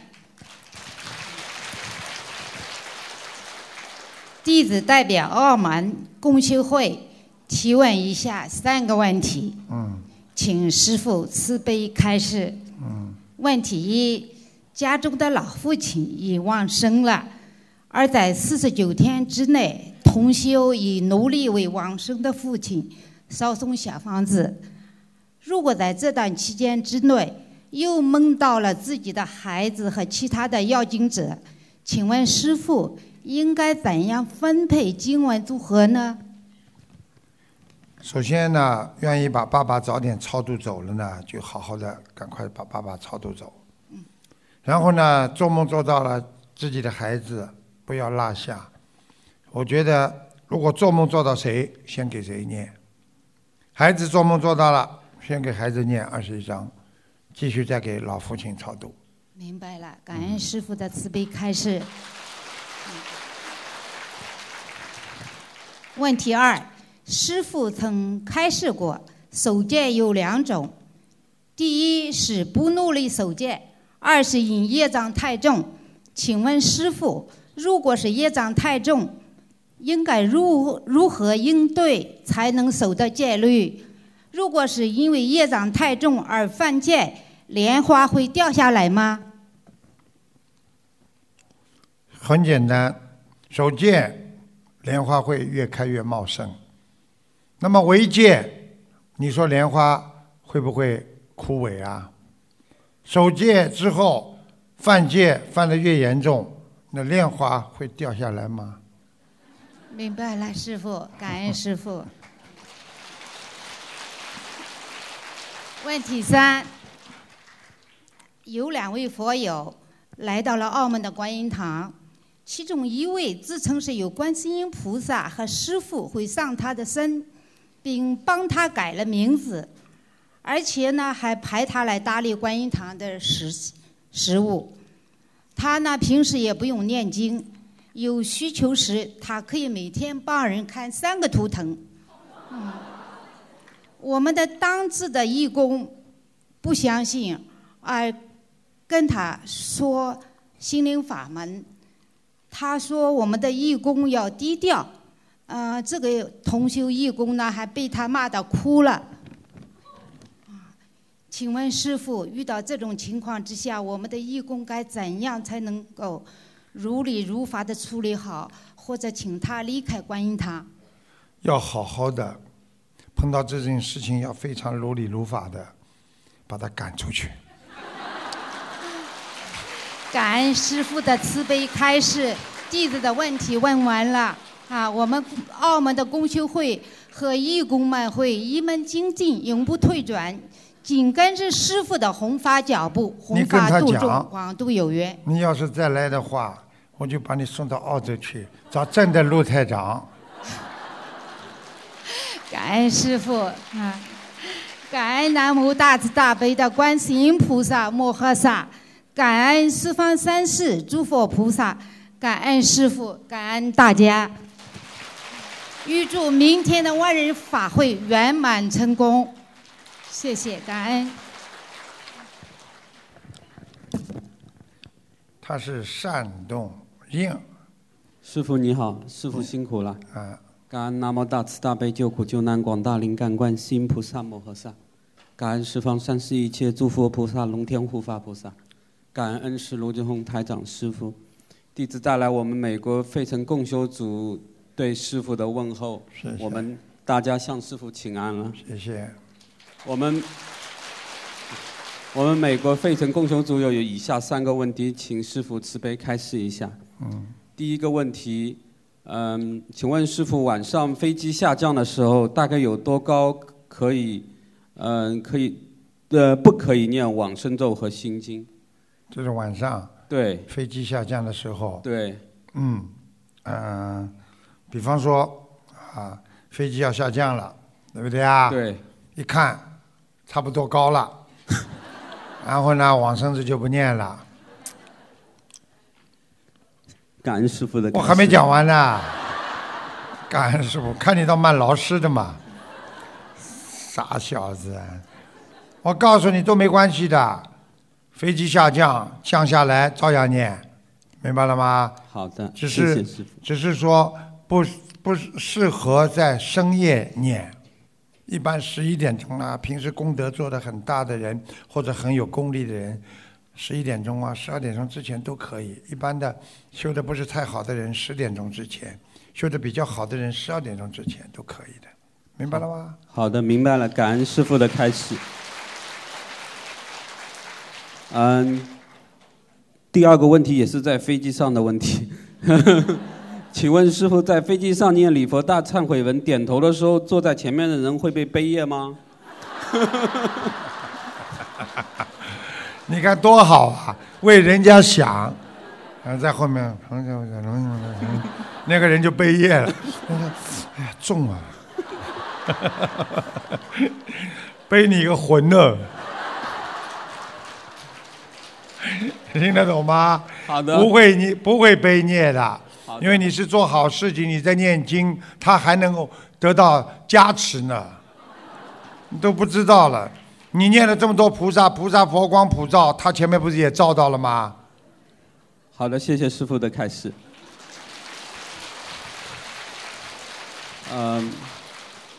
弟子代表澳门共修会提问一下三个问题，嗯请师父慈悲开示。嗯问题一：家中的老父亲已往生了，而在四十九天之内，同修以奴隶为往生的父亲烧送小房子。如果在这段期间之内又梦到了自己的孩子和其他的要经者，请问师父应该怎样分配经文组合呢？首先呢，愿意把爸爸早点超度走了呢，就好好的赶快把爸爸超度走。然后呢，做梦做到了自己的孩子，不要落下。我觉得如果做梦做到谁，先给谁念。孩子做梦做到了，先给孩子念二十一章，继续再给老父亲超度。明白了，感恩师傅的慈悲开示。问题二，师傅曾开示过，守戒有两种，第一是不努力守戒，二是因业障太重。请问师傅，如果是业障太重，应该如如何应对才能守得戒律？如果是因为业障太重而犯戒，莲花会掉下来吗？很简单，守戒，莲花会越开越茂盛。那么违戒，你说莲花会不会枯萎啊？守戒之后，犯戒犯得越严重，那莲花会掉下来吗？明白了，师傅，感恩师傅。问题三，有两位佛友来到了澳门的观音堂，其中一位自称是有观世音菩萨和师傅会上他的身，并帮他改了名字，而且呢还派他来打理观音堂的事事务。他呢平时也不用念经，有需求时他可以每天帮人看三个图腾。嗯。我们的当值的义工不相信，而跟他说心灵法门。他说我们的义工要低调，呃，这个同修义工呢还被他骂到哭了。请问师傅，遇到这种情况之下，我们的义工该怎样才能够如理如法的处理好，或者请他离开观音堂？要好好的。碰到这件事情要非常如理如法的把他赶出去。感恩师父的慈悲开示，弟子的问题问完了啊！我们澳门的公修会和义工们会一门精进，永不退转，紧跟着师傅的弘法脚步，弘法度众，广度有缘。你要是再来的话，我就把你送到澳洲去找真的陆台长。感恩师傅啊！感恩南无大慈大悲的观世音菩萨摩诃萨，感恩十方三世诸佛菩萨，感恩师傅，感恩大家。预祝明天的万人法会圆满成功，谢谢，感恩。他是善动应。师傅你好，师傅辛苦了。啊。感恩南无大慈大悲救苦救难广大灵感观世音菩萨摩诃萨，感恩十方三世一切诸佛菩萨龙天护法菩萨，感恩恩师卢俊宏台长师傅，弟子带来我们美国费城共修组对师傅的问候，我们大家向师傅请安了。谢谢。我们我们美国费城共修组有以下三个问题，请师傅慈悲开示一下。嗯。第一个问题。嗯，请问师傅，晚上飞机下降的时候，大概有多高可以，嗯，可以，呃，不可以念往生咒和心经？就是晚上。对。飞机下降的时候。对。嗯，嗯，比方说，啊，飞机要下降了，对不对啊？对。一看，差不多高了，然后呢，往生咒就不念了。感恩师傅的。我还没讲完呢。感恩师傅，看你倒蛮老实的嘛。傻小子，我告诉你都没关系的，飞机下降降下来照样念，明白了吗？好的，只是只是说不不适合在深夜念，一般十一点钟啊，平时功德做的很大的人或者很有功力的人。十一点钟啊，十二点钟之前都可以。一般的修的不是太好的人，十点钟之前；修的比较好的人，十二点钟之前都可以的。明白了吗？好的，明白了。感恩师傅的开始。嗯，第二个问题也是在飞机上的问题。请问师傅，在飞机上念礼佛大忏悔文，点头的时候，坐在前面的人会被背业吗？你看多好啊，为人家想，然后在后面，那个人就背业了。哎呀，重啊！背你个魂呢！听得懂吗？好的不会，你不会背孽的，的因为你是做好事情，你在念经，他还能够得到加持呢。你都不知道了，你念了这么多菩萨，菩萨佛光普照，他前面不是也照到了吗？好的，谢谢师傅的开示。嗯，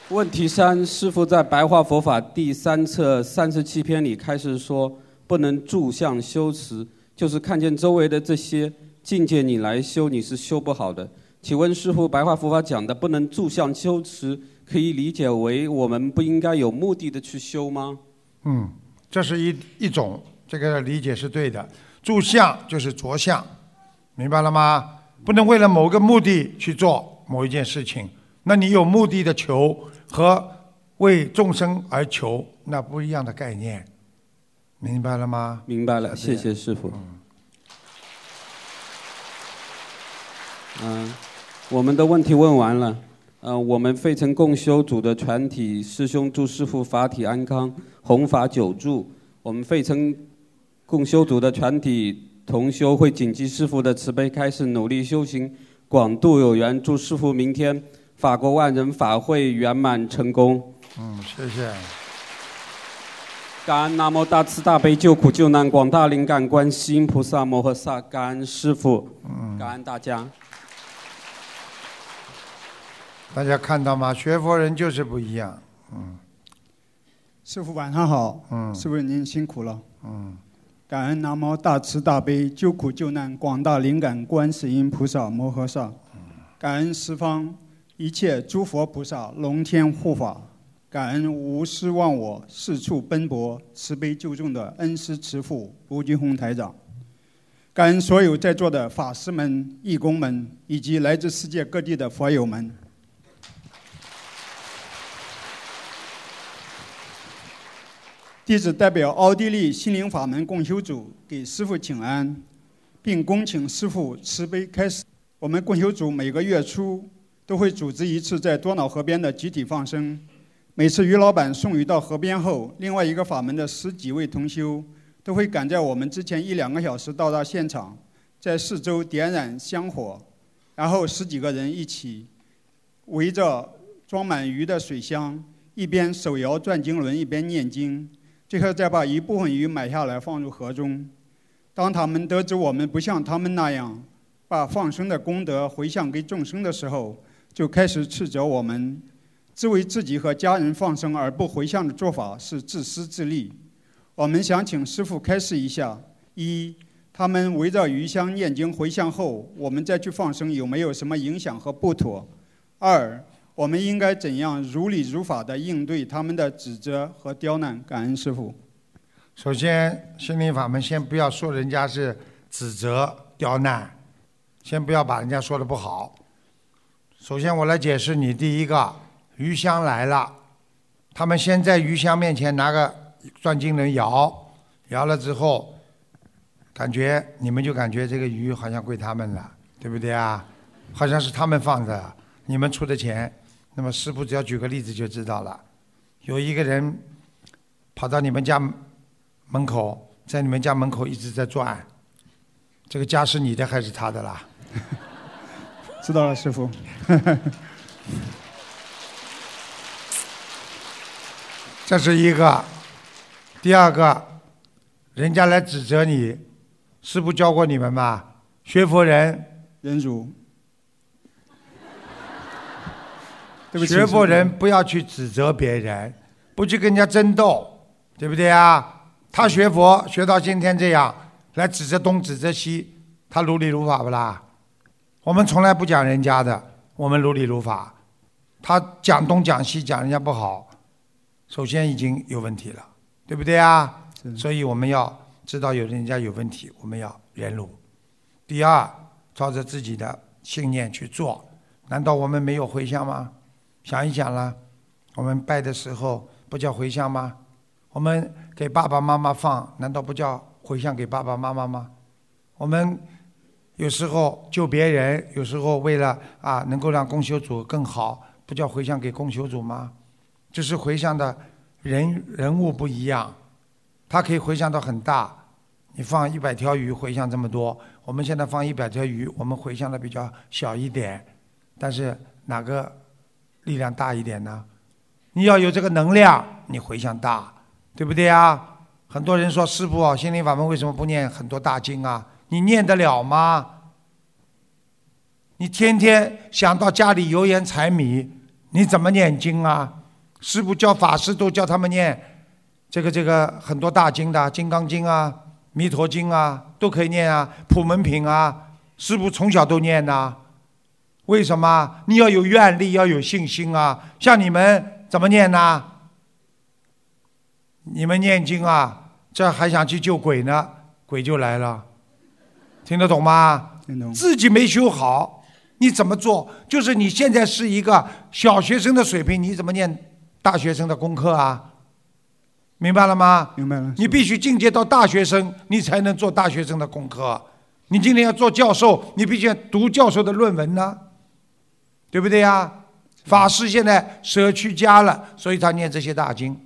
问题三，师傅在《白话佛法》第三册三十七篇里开始说，不能住相修持，就是看见周围的这些境界，你来修你是修不好的。请问师傅，《白话佛法》讲的不能住相修持，可以理解为我们不应该有目的的去修吗？嗯，这是一一种，这个理解是对的。住相就是着相，明白了吗？不能为了某个目的去做某一件事情。那你有目的的求和为众生而求，那不一样的概念，明白了吗？明白了，谢谢师傅。嗯，我们的问题问完了。嗯，我们费城共修组的全体师兄祝师傅法体安康，弘法久住。我们费城共修组的全体同修会谨记师傅的慈悲开始，努力修行，广度有缘。祝师傅明天法国万人法会圆满成功。嗯，谢谢。感恩南无大慈大悲救苦救难广大灵感观世音菩萨摩诃萨，感恩师傅，感恩大家。大家看到吗？学佛人就是不一样。嗯师傅晚上好，嗯。师傅您辛苦了，嗯，感恩南无大慈大悲救苦救难广大灵感观世音菩萨摩诃萨，感恩十方一切诸佛菩萨龙天护法，感恩无私忘我四处奔波慈悲救众的恩师慈父卢军宏台长，感恩所有在座的法师们、义工们以及来自世界各地的佛友们。弟子代表奥地利心灵法门共修组给师父请安，并恭请师父慈悲开始。我们共修组每个月初都会组织一次在多瑙河边的集体放生。每次于老板送鱼到河边后，另外一个法门的十几位同修都会赶在我们之前一两个小时到达现场，在四周点燃香火，然后十几个人一起围着装满鱼的水箱，一边手摇转经轮，一边念经。最后再把一部分鱼买下来放入河中。当他们得知我们不像他们那样把放生的功德回向给众生的时候，就开始斥责我们，只为自己和家人放生而不回向的做法是自私自利。我们想请师父开示一下：一，他们围着鱼香念经回向后，我们再去放生有没有什么影响和不妥？二，我们应该怎样如理如法的应对他们的指责和刁难？感恩师父。首先，心灵法门先不要说人家是指责、刁难，先不要把人家说的不好。首先，我来解释你第一个，鱼香来了，他们先在鱼香面前拿个转经轮摇，摇了之后，感觉你们就感觉这个鱼好像归他们了，对不对啊？好像是他们放的，你们出的钱。那么师傅只要举个例子就知道了，有一个人跑到你们家门口，在你们家门口一直在转，这个家是你的还是他的啦？知道了，师傅。这是一个，第二个，人家来指责你，师傅教过你们吗？学佛人忍辱。对不起学佛人不要去指责别人，不去跟人家争斗，对不对啊？他学佛学到今天这样，来指责东指责西，他如理如法不啦？我们从来不讲人家的，我们如理如法。他讲东讲西讲人家不好，首先已经有问题了，对不对啊？所以我们要知道有人家有问题，我们要忍辱。第二，照着自己的信念去做，难道我们没有回向吗？想一想啦，我们拜的时候不叫回向吗？我们给爸爸妈妈放，难道不叫回向给爸爸妈妈吗？我们有时候救别人，有时候为了啊能够让供修组更好，不叫回向给供修组吗？只是回向的人人物不一样，它可以回向到很大。你放一百条鱼回向这么多，我们现在放一百条鱼，我们回向的比较小一点，但是哪个力量大一点呢？你要有这个能量，你回向大，对不对啊？很多人说师傅啊，心灵法门为什么不念很多大经啊？你念得了吗？你天天想到家里油盐柴米，你怎么念经啊？师傅教法师都教他们念这个这个很多大经的，《金刚经》啊，《弥陀经》啊，都可以念啊，《普门品》啊，师傅从小都念呐。为什么？你要有愿力，要有信心啊！像你们怎么念呢？你们念经啊，这还想去救鬼呢，鬼就来了。听得懂吗？听懂。自己没修好，你怎么做？就是你现在是一个小学生的水平，你怎么念大学生的功课啊？明白了吗？明白了。你必须进阶到大学生，你才能做大学生的功课。你今天要做教授，你必须要读教授的论文呢，对不对呀？法师现在舍去家了，所以他念这些大经，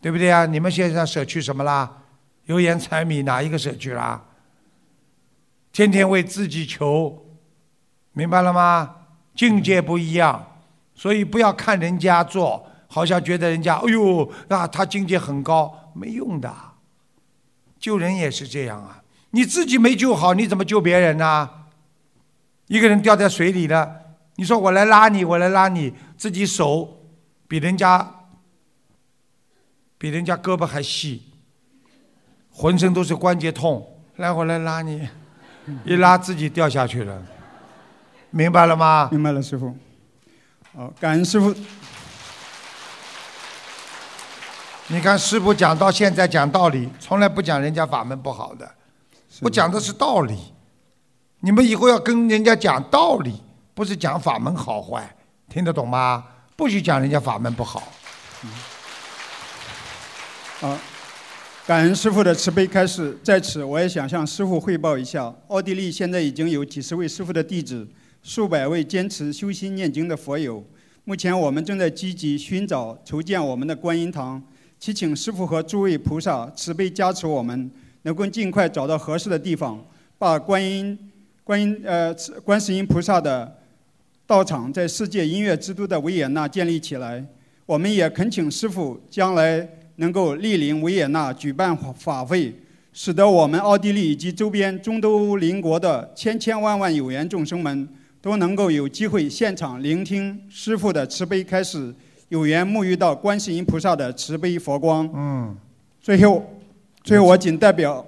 对不对呀？你们现在舍去什么啦？油盐柴米哪一个舍去啦？天天为自己求，明白了吗？境界不一样，所以不要看人家做，好像觉得人家哎呦啊，他境界很高，没用的。救人也是这样啊，你自己没救好，你怎么救别人呢？一个人掉在水里了，你说我来拉你，我来拉你，自己手比人家比人家胳膊还细，浑身都是关节痛，来我来拉你。一拉自己掉下去了，明白了吗？明白了，师傅。好，感恩师傅。你看师傅讲到现在讲道理，从来不讲人家法门不好的，我讲的是道理。你们以后要跟人家讲道理，不是讲法门好坏，听得懂吗？不许讲人家法门不好。好。感恩师傅的慈悲开示，在此我也想向师傅汇报一下，奥地利现在已经有几十位师傅的弟子，数百位坚持修心念经的佛友。目前我们正在积极寻找筹建我们的观音堂，祈请师傅和诸位菩萨慈悲加持我们，能够尽快找到合适的地方，把观音、观音呃观世音菩萨的道场在世界音乐之都的维也纳建立起来。我们也恳请师傅将来。能够莅临维也纳举办法会，使得我们奥地利以及周边中东邻国的千千万万有缘众生们都能够有机会现场聆听师父的慈悲开始，有缘沐浴到观世音菩萨的慈悲佛光。嗯。最后，最后我仅代表。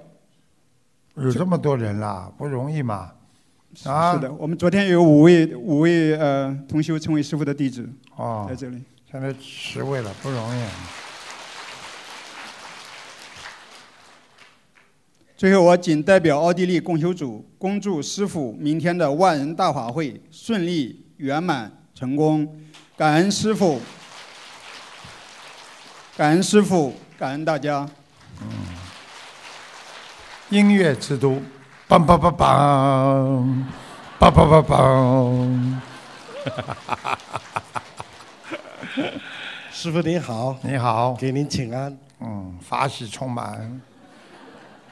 有这么多人啦，不容易嘛。啊。是的，我们昨天有五位五位呃同修成为师傅的弟子。哦。在这里。现在十位了，不容易。最后，我仅代表奥地利共修组，恭祝师傅明天的万人大法会顺利圆满成功。感恩师傅，感恩师傅，感恩大家。嗯。音乐之都，梆梆梆梆，梆梆梆梆。师傅您好，你好，给您请安。嗯，法喜充满。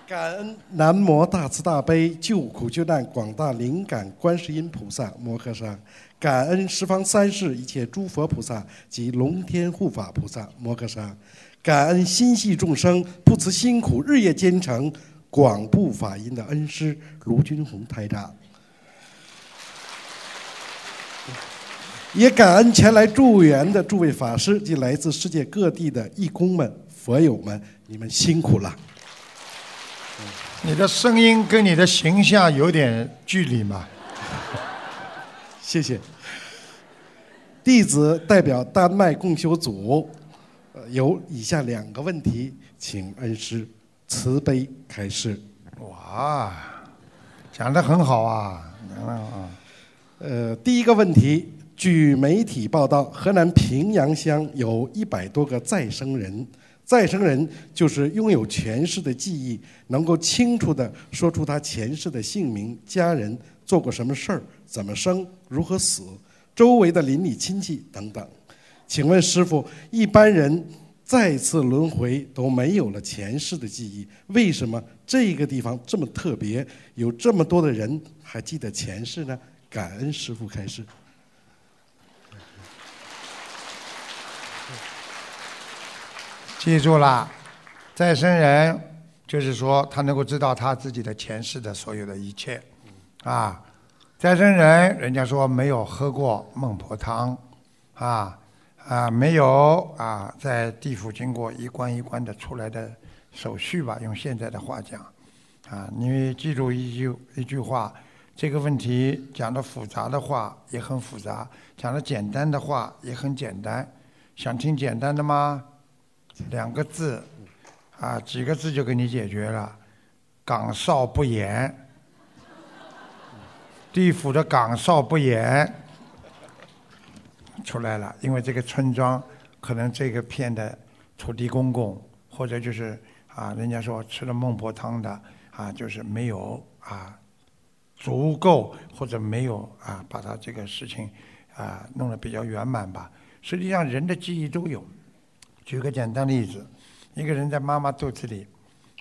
感恩南无大慈大悲救苦救难广大灵感观世音菩萨摩诃萨，感恩十方三世一切诸佛菩萨及龙天护法菩萨摩诃萨，感恩心系众生不辞辛苦日夜兼程广布法音的恩师卢军宏台长，也感恩前来助缘的诸位法师及来自世界各地的义工们、佛友们，你们辛苦了。你的声音跟你的形象有点距离嘛？谢谢。弟子代表丹麦共修组，有以下两个问题，请恩师慈悲开示。哇，讲的很好啊！啊，呃，第一个问题，据媒体报道，河南平阳乡有一百多个再生人。再生人就是拥有前世的记忆，能够清楚地说出他前世的姓名、家人做过什么事儿、怎么生、如何死、周围的邻里亲戚等等。请问师傅，一般人再次轮回都没有了前世的记忆，为什么这个地方这么特别，有这么多的人还记得前世呢？感恩师傅开示。记住了，再生人就是说他能够知道他自己的前世的所有的一切，啊，再生人人家说没有喝过孟婆汤，啊啊没有啊在地府经过一关一关的出来的手续吧，用现在的话讲，啊，你记住一句一句话，这个问题讲的复杂的话也很复杂，讲的简单的话也很简单，想听简单的吗？两个字，啊，几个字就给你解决了。岗哨不严，地府的岗哨不严出来了。因为这个村庄可能这个片的土地公公，或者就是啊，人家说吃了孟婆汤的啊，就是没有啊足够或者没有啊把他这个事情啊弄得比较圆满吧。实际上人的记忆都有。举个简单例子，一个人在妈妈肚子里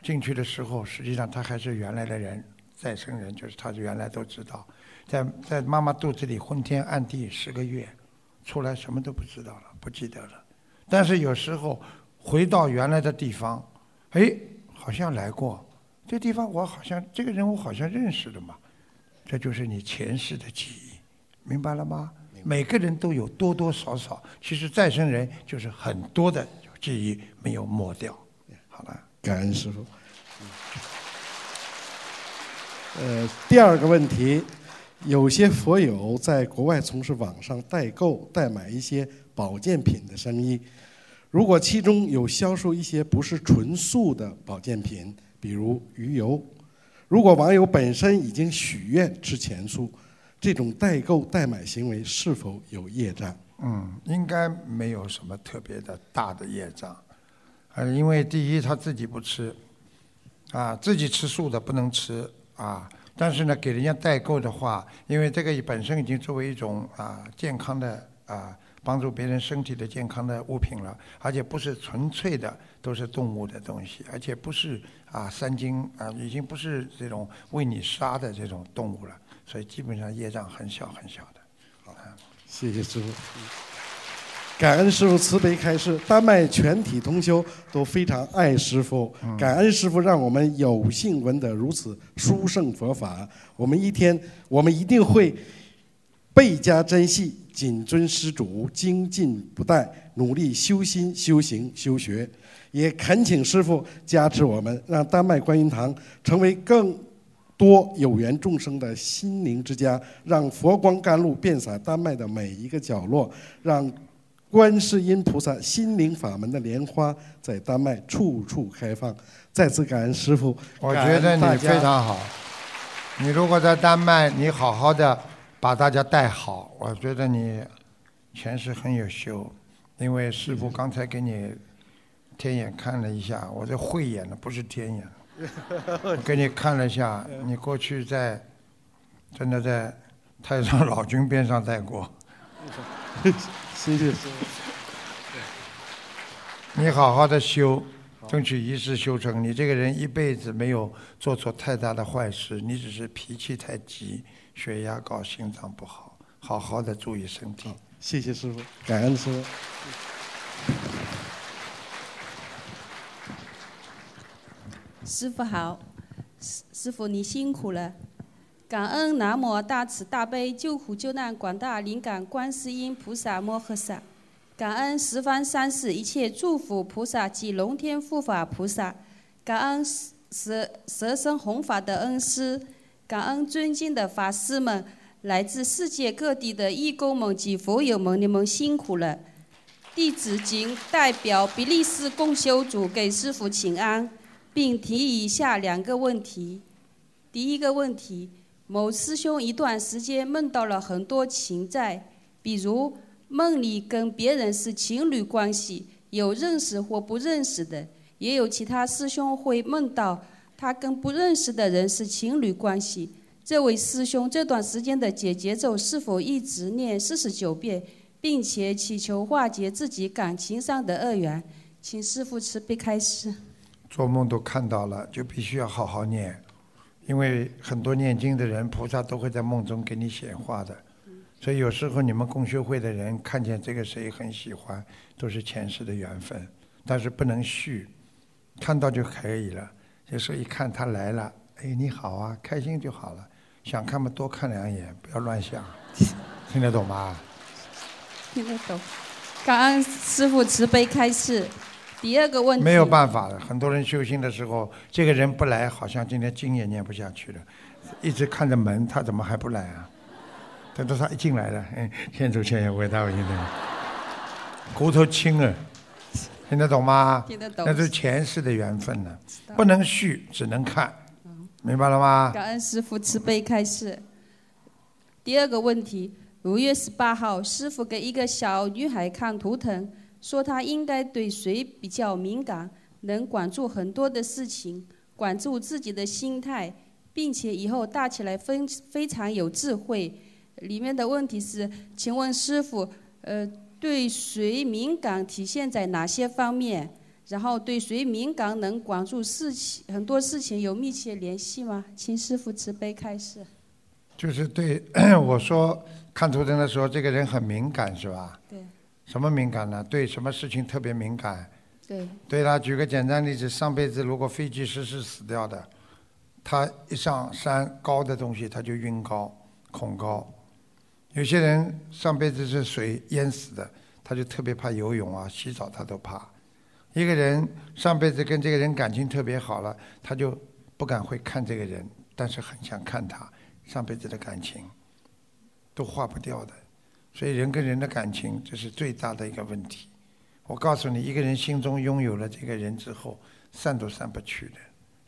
进去的时候，实际上他还是原来的人，再生人，就是他原来都知道，在在妈妈肚子里昏天暗地十个月，出来什么都不知道了，不记得了。但是有时候回到原来的地方，哎，好像来过，这地方我好像这个人我好像认识的嘛，这就是你前世的记忆，明白了吗？每个人都有多多少少，其实再生人就是很多的记忆没有抹掉。好了，感恩师傅。呃，第二个问题，有些佛友在国外从事网上代购、代买一些保健品的生意，如果其中有销售一些不是纯素的保健品，比如鱼油，如果网友本身已经许愿吃全素，这种代购代买行为是否有业障？嗯，应该没有什么特别的大的业障，呃，因为第一他自己不吃，啊，自己吃素的不能吃。啊，但是呢，给人家代购的话，因为这个本身已经作为一种啊健康的啊帮助别人身体的健康的物品了，而且不是纯粹的都是动物的东西，而且不是啊三精啊，已经不是这种为你杀的这种动物了。所以基本上业障很小很小的，好，谢谢师傅，感恩师傅慈悲开示。丹麦全体同修都非常爱师傅，感恩师傅让我们有幸闻得如此殊胜佛法。我们一天，我们一定会倍加珍惜，谨遵师主，精进不怠，努力修心、修行、修学。也恳请师傅加持我们，让丹麦观音堂成为更。多有缘众生的心灵之家，让佛光甘露遍洒丹麦的每一个角落，让观世音菩萨心灵法门的莲花在丹麦处处开放。再次感恩师傅，我觉得你非常好。你如果在丹麦，你好好的把大家带好，我觉得你前世很有修。因为师傅刚才给你天眼看了一下，我这慧眼的不是天眼。我给你看了一下，你过去在真的在太上老君边上待过。谢谢。你好好的修，争取一世修成。你这个人一辈子没有做错太大的坏事，你只是脾气太急，血压高，心脏不好，好好的注意身体。谢谢师傅，感恩师傅。师傅好，师师傅你辛苦了，感恩南无大慈大悲救苦救难广大灵感观世音菩萨摩诃萨，感恩十方三世一切诸佛菩萨及龙天护法菩萨，感恩十十生弘法的恩师，感恩尊敬的法师们，来自世界各地的义工们及佛友们，你们辛苦了。弟子谨代表比利时共修组给师傅请安。并提以下两个问题：第一个问题，某师兄一段时间梦到了很多情债，比如梦里跟别人是情侣关系，有认识或不认识的，也有其他师兄会梦到他跟不认识的人是情侣关系。这位师兄这段时间的解节奏是否一直念四十九遍，并且祈求化解自己感情上的恶缘？请师父慈悲开示。做梦都看到了，就必须要好好念，因为很多念经的人，菩萨都会在梦中给你显化的。所以有时候你们共修会的人看见这个谁很喜欢，都是前世的缘分，但是不能续，看到就可以了。有时候一看他来了，哎，你好啊，开心就好了。想看嘛，多看两眼，不要乱想，听得懂吗？听得懂。感恩师父慈悲开示。第二个问题。没有办法的，很多人修心的时候，这个人不来，好像今天经也念不下去了，一直看着门，他怎么还不来啊？等到他一进来了，嗯，先走先有味道，现在骨头轻啊，听得懂吗？听得懂。那是前世的缘分呢，不能续，只能看。明白了吗？感恩师傅慈悲开示。第二个问题：五月十八号，师傅给一个小女孩看图腾，说他应该对谁比较敏感，能管住很多的事情，管住自己的心态，并且以后大起来非非常有智慧。里面的问题是，请问师傅，呃，对谁敏感体现在哪些方面？然后对谁敏感能管住事情，很多事情有密切联系吗？请师傅慈悲开示。就是对 我说看图腾的时候，这个人很敏感是吧？对。什么敏感呢？对什么事情特别敏感？对。对他举个简单例子，上辈子如果飞机失事死掉的，他一上山高的东西他就晕高、恐高。有些人上辈子是水淹死的，他就特别怕游泳啊，洗澡他都怕。一个人上辈子跟这个人感情特别好了，他就不敢会看这个人，但是很想看他上辈子的感情，都化不掉的。所以人跟人的感情这是最大的一个问题。我告诉你，一个人心中拥有了这个人之后，散都散不去的，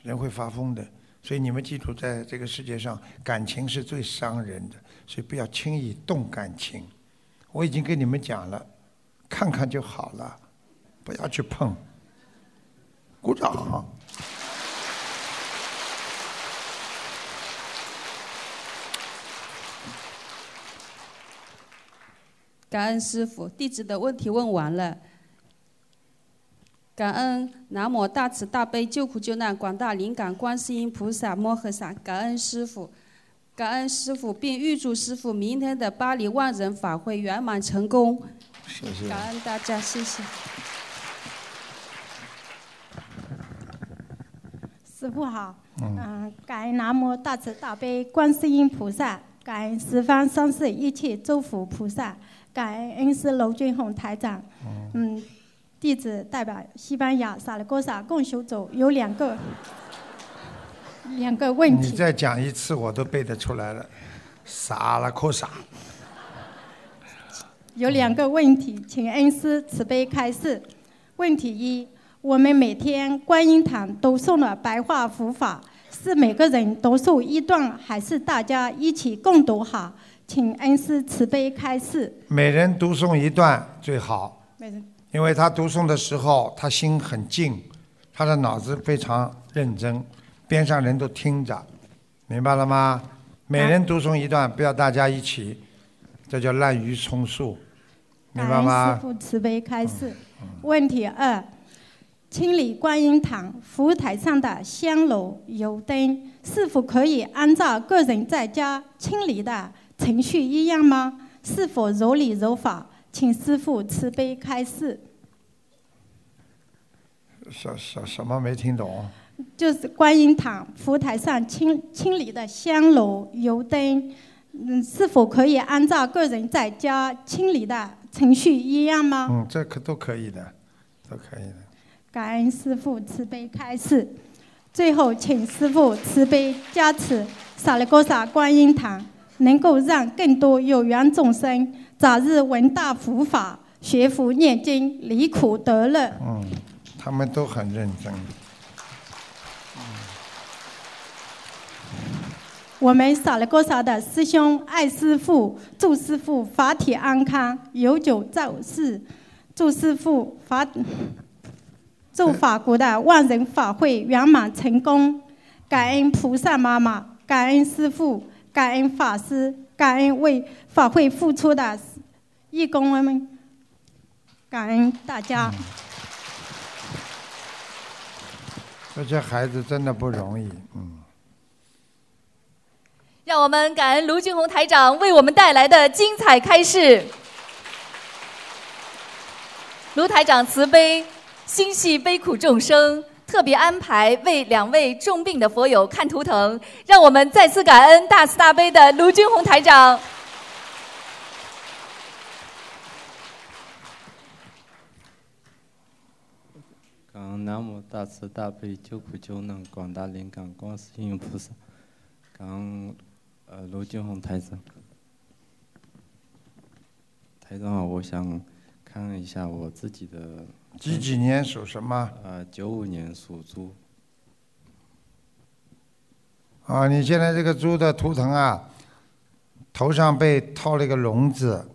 人会发疯的。所以你们记住，在这个世界上，感情是最伤人的，所以不要轻易动感情。我已经跟你们讲了，看看就好了。不要去碰，鼓掌。感恩师傅，弟子的问题问完了。感恩南无大慈大悲救苦救难广大灵感观世音菩萨摩诃萨，感恩师傅，感恩师傅，并预祝师傅明天的巴黎万人法会圆满成功。谢谢。感恩大家，谢谢。师傅好，嗯，感恩南无大慈大悲观世音菩萨，感恩十方三世一切诸佛菩萨，感恩恩师娄俊宏台长。嗯，弟子代表西班牙萨拉戈萨共修组有两个两个问题。你再讲一次，我都背得出来了。萨拉戈萨。有两个问题，请恩师慈悲开示。问题一。我们每天观音堂都诵了白话佛法，是每个人读诵一段，还是大家一起共读好？请恩师慈悲开示。每人读诵一段最好，因为他读诵的时候，他心很静，他的脑子非常认真，边上人都听着，明白了吗？每人读诵一段，不要大家一起，这叫滥竽充数，明白吗？师父慈悲开示。问题二。清理观音堂佛台上的香炉、油灯，是否可以按照个人在家清理的程序一样吗？是否如理如法？请师父慈悲开示。什什什么没听懂？就是观音堂佛台上清清理的香炉、油灯，嗯，是否可以按照个人在家清理的程序一样吗？嗯，这可都可以的，都可以的。感恩师父慈悲开示，最后请师父慈悲加持萨利戈萨观音堂，能够让更多有缘众生早日闻大佛法，学佛念经，离苦得乐。嗯，他们都很认真。我们萨利戈萨的师兄爱师傅，祝师傅法体安康，永久在世。祝师傅法，祝法国的万人法会圆满成功。感恩菩萨妈妈，感恩师傅，感恩法师，感恩为法会付出的义工们，感恩大家。这些孩子真的不容易，嗯。让我们感恩卢俊宏台长为我们带来的精彩开示。卢台长慈悲，心系悲苦众生，特别安排为两位重病的佛友看图腾，让我们再次感恩大慈大悲的卢俊宏台长。感恩南无大慈大悲救苦救难广大灵感观世音菩萨，感恩。呃，卢俊宏台长，台长好，我想看一下我自己的。几几年属什么？啊，九五年属猪。啊，你现在这个猪的图腾啊，头上被套了一个笼子，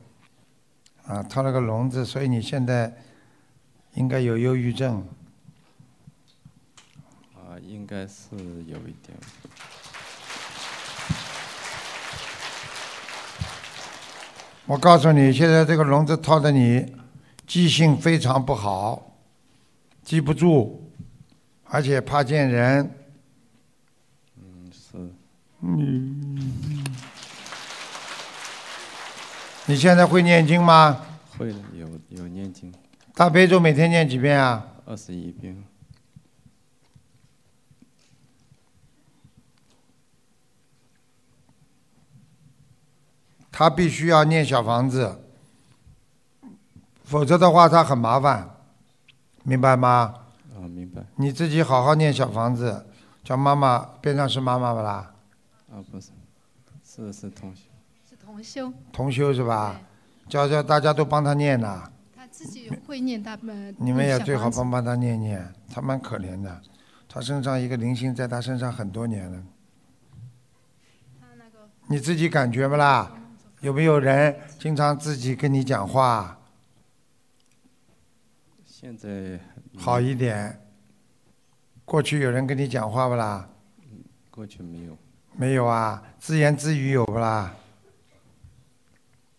啊，套了个笼子，所以你现在应该有忧郁症。啊，应该是有一点。我告诉你，现在这个笼子套着你，记性非常不好，记不住，而且怕见人。嗯，是。嗯。你现在会念经吗？会的，有有念经。大悲咒每天念几遍啊？二十一遍。他必须要念小房子，否则的话他很麻烦，明白吗？啊，明白。你自己好好念小房子，叫妈妈边上是妈妈不啦？啊，不是，是是同修。是同修。同修是吧？叫叫大家都帮他念呐。他自己会念，他们。你们也最好帮帮他念念，他蛮可怜的，他身上一个灵性在他身上很多年了。你自己感觉不啦？有没有人经常自己跟你讲话？现在好一点。过去有人跟你讲话不啦？过去没有。没有啊，自言自语有不啦？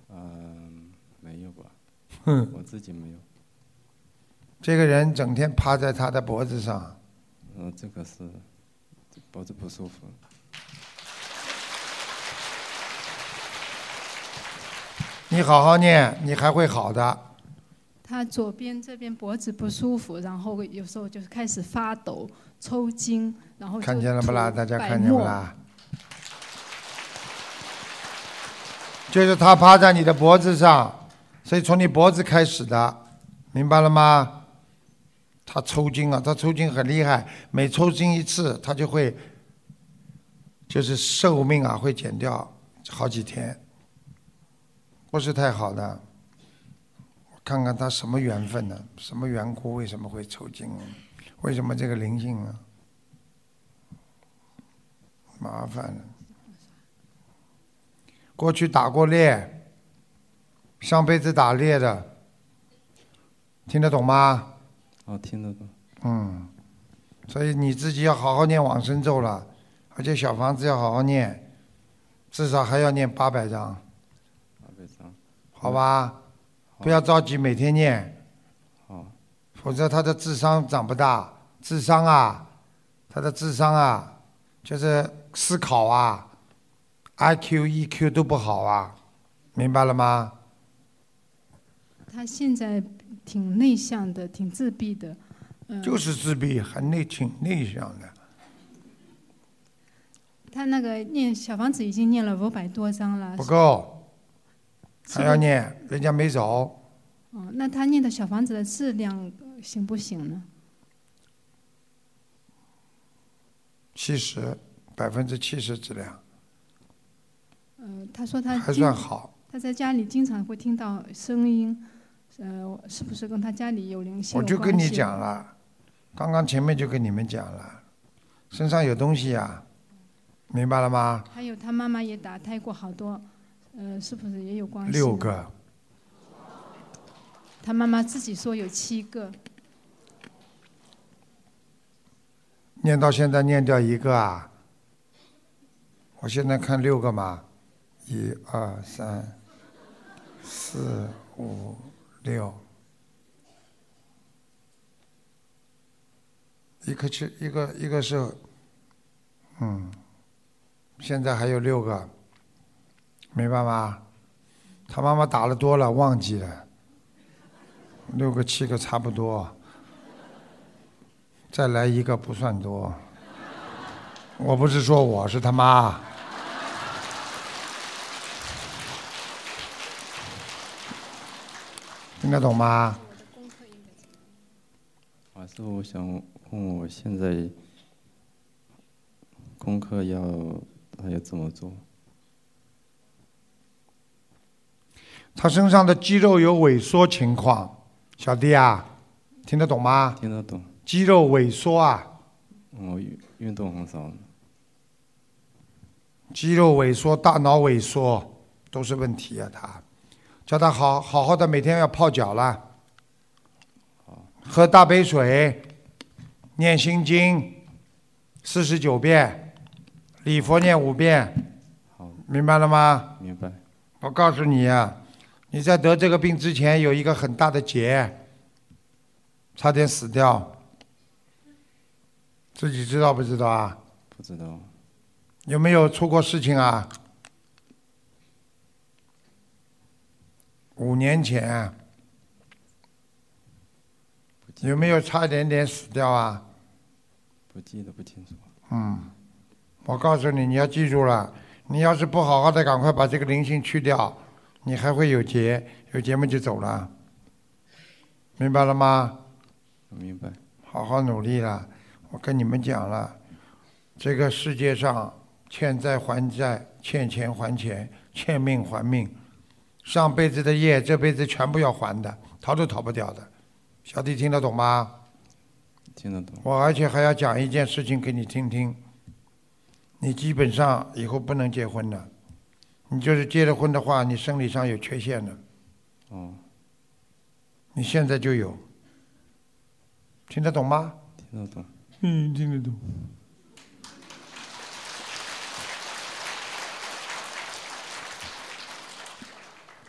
嗯，没有吧。哼，我自己没有。这个人整天趴在他的脖子上。嗯，这个是脖子不舒服。你好好念，你还会好的。他左边这边脖子不舒服，然后有时候就是开始发抖、抽筋，然后看见了不啦？大家看见不啦？就是他趴在你的脖子上，所以从你脖子开始的，明白了吗？他抽筋啊，他抽筋很厉害，每抽筋一次，他就会就是寿命啊会减掉好几天。不是太好的，我看看他什么缘分呢？什么缘故？为什么会抽筋？为什么这个灵性啊？麻烦了。过去打过猎，上辈子打猎的，听得懂吗？哦，听得懂。嗯，所以你自己要好好念往生咒了，而且小房子要好好念，至少还要念八百章。好吧，不要着急，每天念。哦，否则他的智商长不大，智商啊，他的智商啊，就是思考啊，I Q E Q 都不好啊，明白了吗？他现在挺内向的，挺自闭的。就是自闭，还内挺内向的。他那个念小房子已经念了五百多章了。不够。还要念，人家没走。哦，那他念的小房子的质量行不行呢？七十，百分之七十质量。呃，他说他还算好。他在家里经常会听到声音，呃，是不是跟他家里有灵性我就跟你讲了，刚刚前面就跟你们讲了，身上有东西呀，明白了吗？还有他妈妈也打胎过好多。呃，是不是也有关系？六个，他妈妈自己说有七个，念到现在念掉一个啊，我现在看六个嘛，一二三四五六，一个是一个一个是，嗯，现在还有六个，明白吗？他妈妈打了多了，忘记了，六个七个差不多。再来一个不算多。我不是说我是他妈。听得懂吗？啊，师，我想问我现在功课要还要怎么做？他身上的肌肉有萎缩情况，小弟啊，听得懂吗？听得懂。肌肉萎缩啊，我运运动很少，肌肉萎缩、大脑萎缩都是问题啊。他叫他好好好的每天要泡脚了，喝大杯水，念心经四十九遍，礼佛念五遍，明白了吗？明白。我告诉你啊，你在得这个病之前有一个很大的劫，差点死掉。自己知道不知道啊？不知道。有没有出过事情啊？五年前。有没有差一点点死掉啊？不记得不清楚。嗯，我告诉你，你要记住了，你要是不好好的赶快把这个灵性去掉，你还会有节，有节目就走了，明白了吗？明白。好好努力了。我跟你们讲了，这个世界上欠债还债，欠钱还钱，欠命还命，上辈子的业，这辈子全部要还的，逃都逃不掉的。小弟听得懂吗？听得懂。我而且还要讲一件事情给你听听。你基本上以后不能结婚了，你就是结了婚的话，你生理上有缺陷的。哦。你现在就有。听得懂吗？听得懂。嗯，听得懂。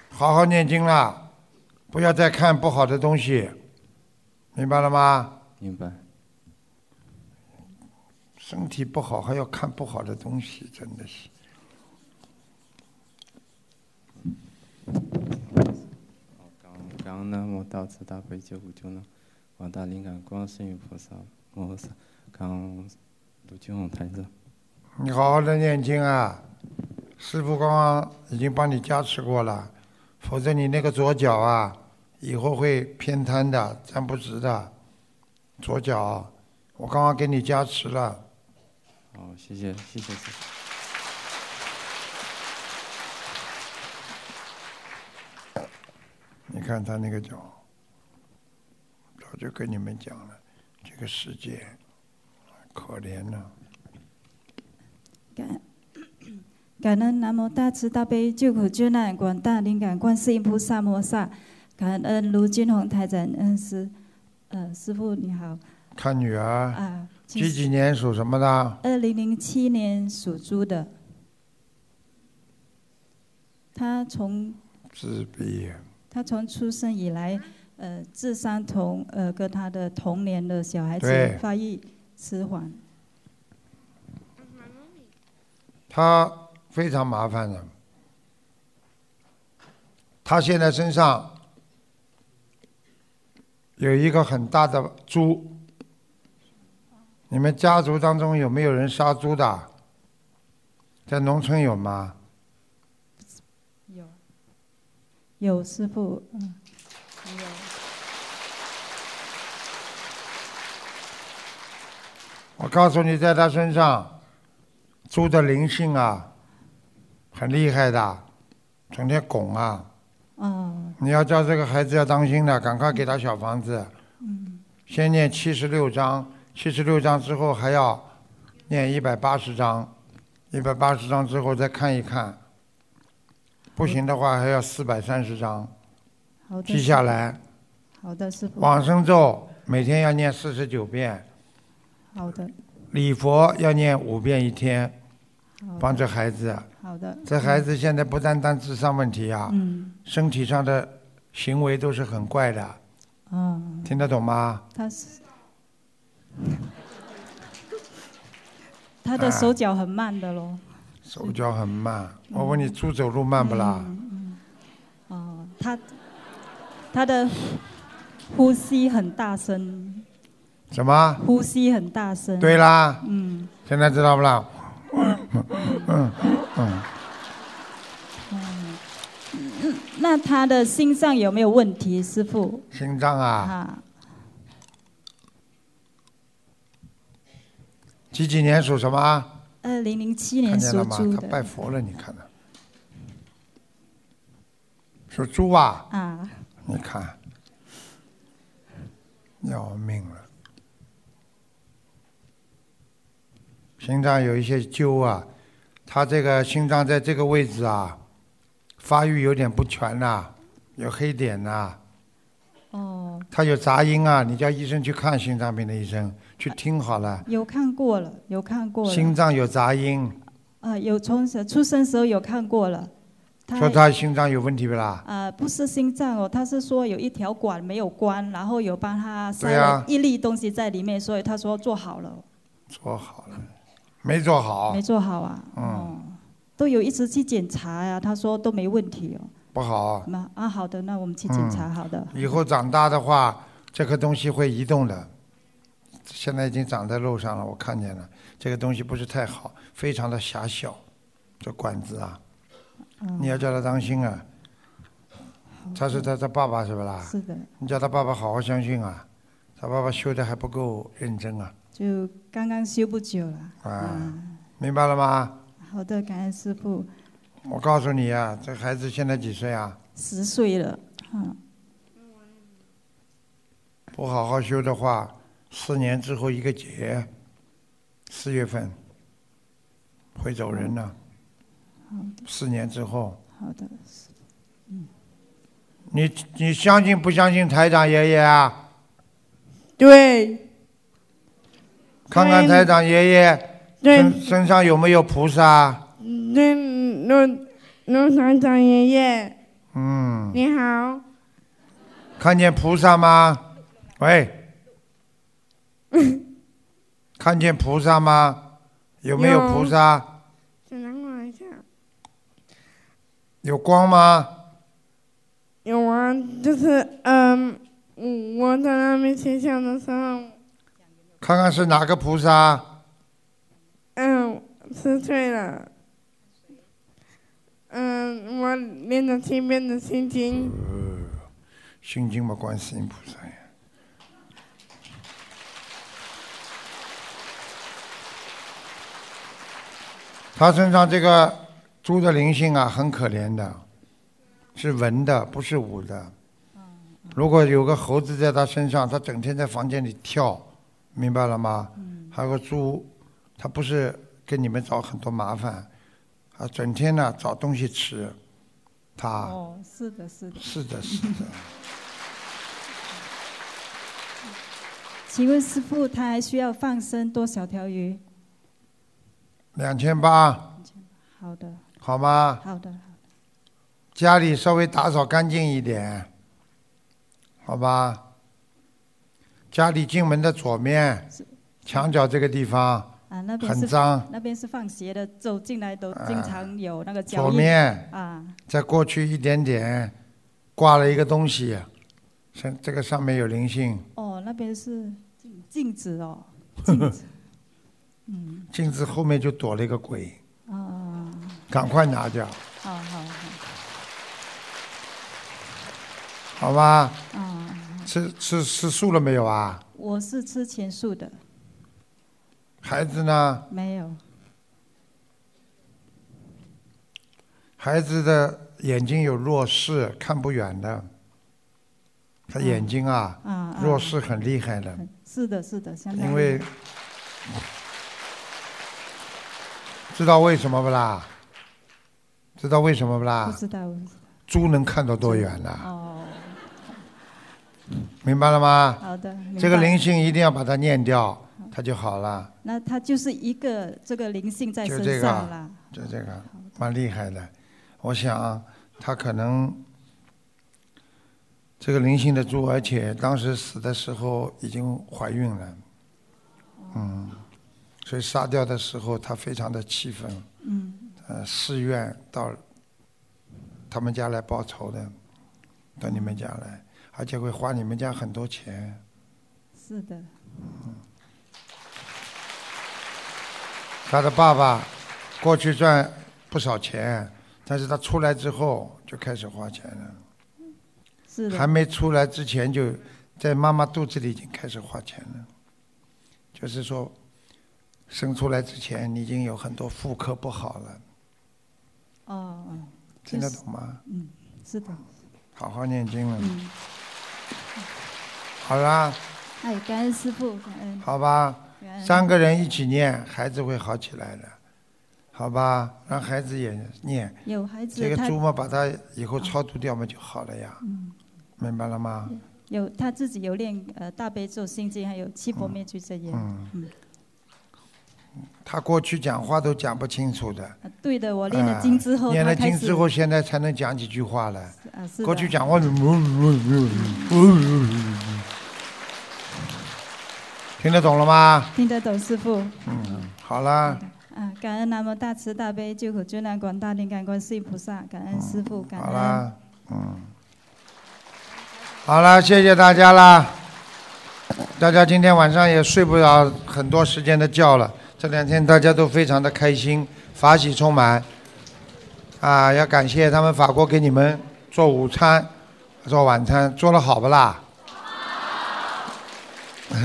好好念经啦，不要再看不好的东西，明白了吗？明白。身体不好还要看不好的东西，真的是。刚刚南无大慈大悲救苦救难广大灵感观世音菩萨。摩诃萨刚卢俊宏台长。你好好的念经啊！师傅刚刚已经帮你加持过了，否则你那个左脚啊，以后会偏瘫的，站不直的。左脚，我刚刚给你加持了。好，谢谢，谢谢师傅。你看他那个脚，早就跟你们讲了。这个世界可怜呐！感 感恩南无大慈大悲救苦救难广大灵感观世音菩萨摩萨，感恩卢金红台长恩师，呃，师傅你好。看女儿。啊。几几年属什么的？二零零七年属猪的。他从。自闭。他从出生以来。呃，智商同呃跟他的同年的小孩子发育迟缓。他非常麻烦的，他现在身上有一个很大的猪。你们家族当中有没有人杀猪的？在农村有吗？有，有师傅，嗯。有我告诉你，在他身上，猪的灵性啊，很厉害的，整天拱啊。哦。你要叫这个孩子要当心的，赶快给他小房子。嗯。先念七十六章，七十六章之后还要念一百八十章，一百八十章之后再看一看，不行的话还要四百三十章。好的。记下来。好的，师傅。往生咒每天要念四十九遍，好的，礼佛要念五遍一天，好的帮助孩子。好的。这孩子现在不单单智商问题啊，嗯身体上的行为都是很怪的，嗯，听得懂吗？他是他的手脚很慢的咯。手脚很慢。我问你，猪走路慢不啦？嗯哦，他他的呼吸很大声，什么？呼吸很大声。对啦。嗯。现在知道不啦？嗯嗯嗯，嗯，那他的心脏有没有问题，师傅？心脏啊，啊，几几年属什么啊？二零零七年看见了吗？属猪他拜。佛了，你看到？属猪啊？啊，你看，要命了！心脏有一些揪啊，他这个心脏在这个位置啊，发育有点不全呐、有黑点呐、哦，他有杂音啊，你叫医生去看心脏病的医生，去听好了。有看过了，有看过了。心脏有杂音，啊，有从小出生时候有看过了。说他心脏有问题不啦？啊，不是心脏哦，他是说有一条管没有关，然后有帮他塞了一粒东西在里面，所以他说做好了，做好了，没做好。没做好啊，嗯，都有一直去检查呀、他说都没问题哦。不好。那啊，好的，那我们去检查，好的。以后长大的话，这个东西会移动的。现在已经长在路上了，我看见了。这个东西不是太好，非常的狭小，这管子啊，嗯你要叫他当心啊。他是他他爸爸是不啦？是的，你叫他爸爸好好相信啊，他爸爸修的还不够认真啊，就刚刚修不久了。啊，明白了吗？好的，感恩师傅，我告诉你啊，这孩子现在几岁啊？十岁了，嗯，不好好修的话，四年之后一个节，四月份会走人呢。好的，四年之后，好的，你你相信不相信台长爷爷啊？对，看看台长爷爷对。身身上有没有菩萨？对，陆陆团长爷爷，嗯，你好，看见菩萨吗？喂，看见菩萨吗？有没有有菩萨？只能看一下，有光吗？有啊，就是嗯，我我在那边学校的时候，看看是哪个菩萨？嗯，十岁了，嗯，我念着七遍的心经，心经嘛，观世音菩萨呀。他身上这个猪的灵性啊，很可怜的，是文的，不是武的。如果有个猴子在他身上，他整天在房间里跳，明白了吗？还有个猪，他不是给你们找很多麻烦，啊，整天呢找东西吃，他。哦，是的，是的。是的，是的。请问师傅，他还需要放生多少条鱼？两千八，好的，好吗？好的，家里稍微打扫干净一点，好吧？家里进门的左面墙角这个地方啊，那边很脏，那边是放鞋的，走进来都经常有那个脚左面啊。再过去一点点，挂了一个东西，上这个上面有灵性，哦，那边是镜镜子哦，镜子。嗯，镜子后面就躲了一个鬼，哦，赶快拿掉，好好好，好吧？嗯，吃吃吃素了没有啊？我是吃全素的，孩子呢？没有。孩子的眼睛有弱视，看不远的。他眼睛啊，啊啊弱视很厉害的，是的，是的，相当于因为知道为什么不啦？知道为什么不啦？不知道。猪能看到多远呢？哦，明白了吗？好的这个灵性一定要把它念掉，它就好了。那它就是一个这个灵性在身就这个上了。，就这个，蛮厉害的。我想它可能这个灵性的猪，而且当时死的时候已经怀孕了，嗯，所以杀掉的时候他非常的气愤，嗯，呃，誓愿到他们家来报仇的，到你们家来，而且会花你们家很多钱。是的，他的爸爸过去赚不少钱，但是他出来之后就开始花钱了。是的。还没出来之前就在妈妈肚子里已经开始花钱了，就是说，生出来之前你已经有很多妇科不好了，哦哦，听得懂吗？嗯，是的。好好念经了。嗯，好啦，哎，感恩师傅，感恩。好吧三个人一起念，孩子会好起来的，好吧？让孩子也念。有孩子这个猪嘛，把它以后超度掉嘛就好了呀，嗯，明白了吗？有他自己有练呃大悲咒、心经，还有七佛灭罪真言。嗯嗯，他过去讲话都讲不清楚的。对的，我练了经之后，啊念了经之后，现在才能讲几句话了。啊，是过去讲话，听得懂了吗？听得懂师傅。嗯，好啦，啊，感恩南无大慈大悲救苦救难广大灵感观世音菩萨，感恩师傅，感恩。好啦，嗯，好了，谢谢大家啦。大家今天晚上也睡不了很多时间的觉了，这两天大家都非常的开心，法喜充满。啊，要感谢他们法国给你们做午餐、做晚餐，做的好不啦？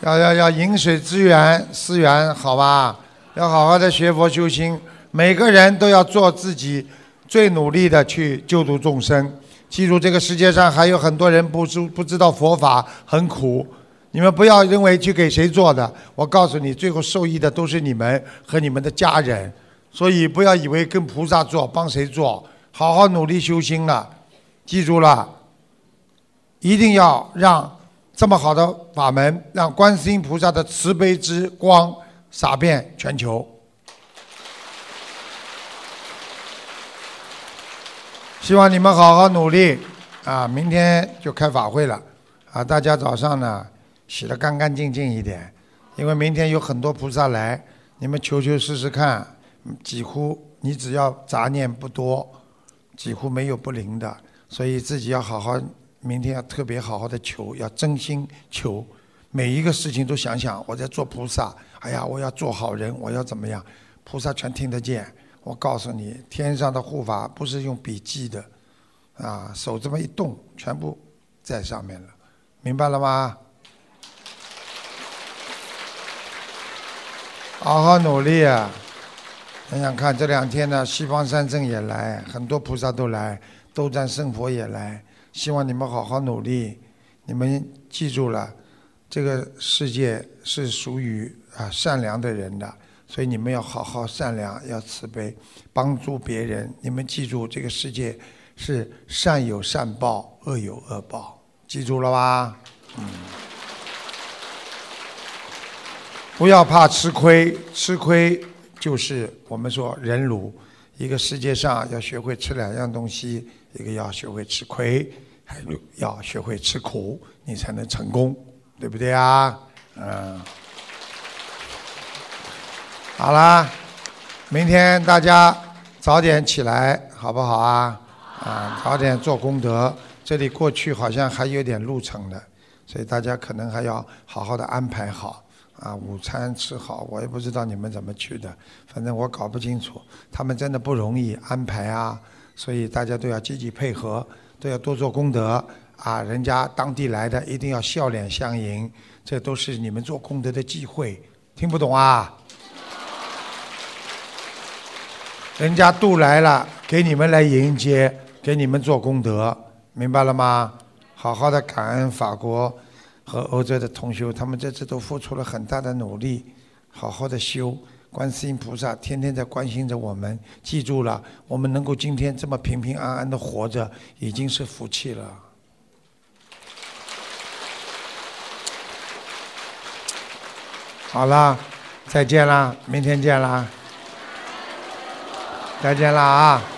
要要要饮水思源，思源好吧？要好好的学佛修心，每个人都要做自己最努力的去救度众生。记住，这个世界上还有很多人不知不知道佛法很苦，你们不要认为去给谁做的，我告诉你，最后受益的都是你们和你们的家人。所以不要以为跟菩萨做，帮谁做，好好努力修心了。记住了，一定要让这么好的法门，让观世音菩萨的慈悲之光洒遍全球。希望你们好好努力啊！明天就开法会了啊！大家早上呢洗得干干净净一点，因为明天有很多菩萨来，你们求求试试看，几乎你只要杂念不多，几乎没有不灵的，所以自己要好好，明天要特别好好的求，要真心求，每一个事情都想想我在做菩萨，哎呀，我要做好人，我要怎么样，菩萨全听得见。我告诉你，天上的护法不是用笔记的，啊，手这么一动，全部在上面了，明白了吗？好好努力啊！想想看，这两天呢，西方三圣也来，很多菩萨都来，斗战胜佛也来。希望你们好好努力。你们记住了，这个世界是属于啊善良的人的，所以你们要好好善良，要慈悲，帮助别人。你们记住，这个世界是善有善报，恶有恶报，记住了吧？嗯。不要怕吃亏，吃亏就是我们说忍辱。一个世界上要学会吃两样东西，一个要学会吃亏，还有要学会吃苦，你才能成功，对不对啊？嗯。好啦，明天大家早点起来，好不好啊？啊，早点做功德。这里过去好像还有点路程的，所以大家可能还要好好的安排好。啊，午餐吃好，我也不知道你们怎么去的，反正我搞不清楚。他们真的不容易安排啊，所以大家都要积极配合，都要多做功德啊。人家当地来的一定要笑脸相迎，这都是你们做功德的机会。听不懂啊？人家都来了，给你们来迎接，给你们做功德，明白了吗？好好的感恩法国。和欧洲的同修，他们在这都付出了很大的努力，好好的修。观世音菩萨天天在关心着我们，记住了，我们能够今天这么平平安安的活着，已经是福气了。好啦，再见啦，明天见啦。再见啦啊。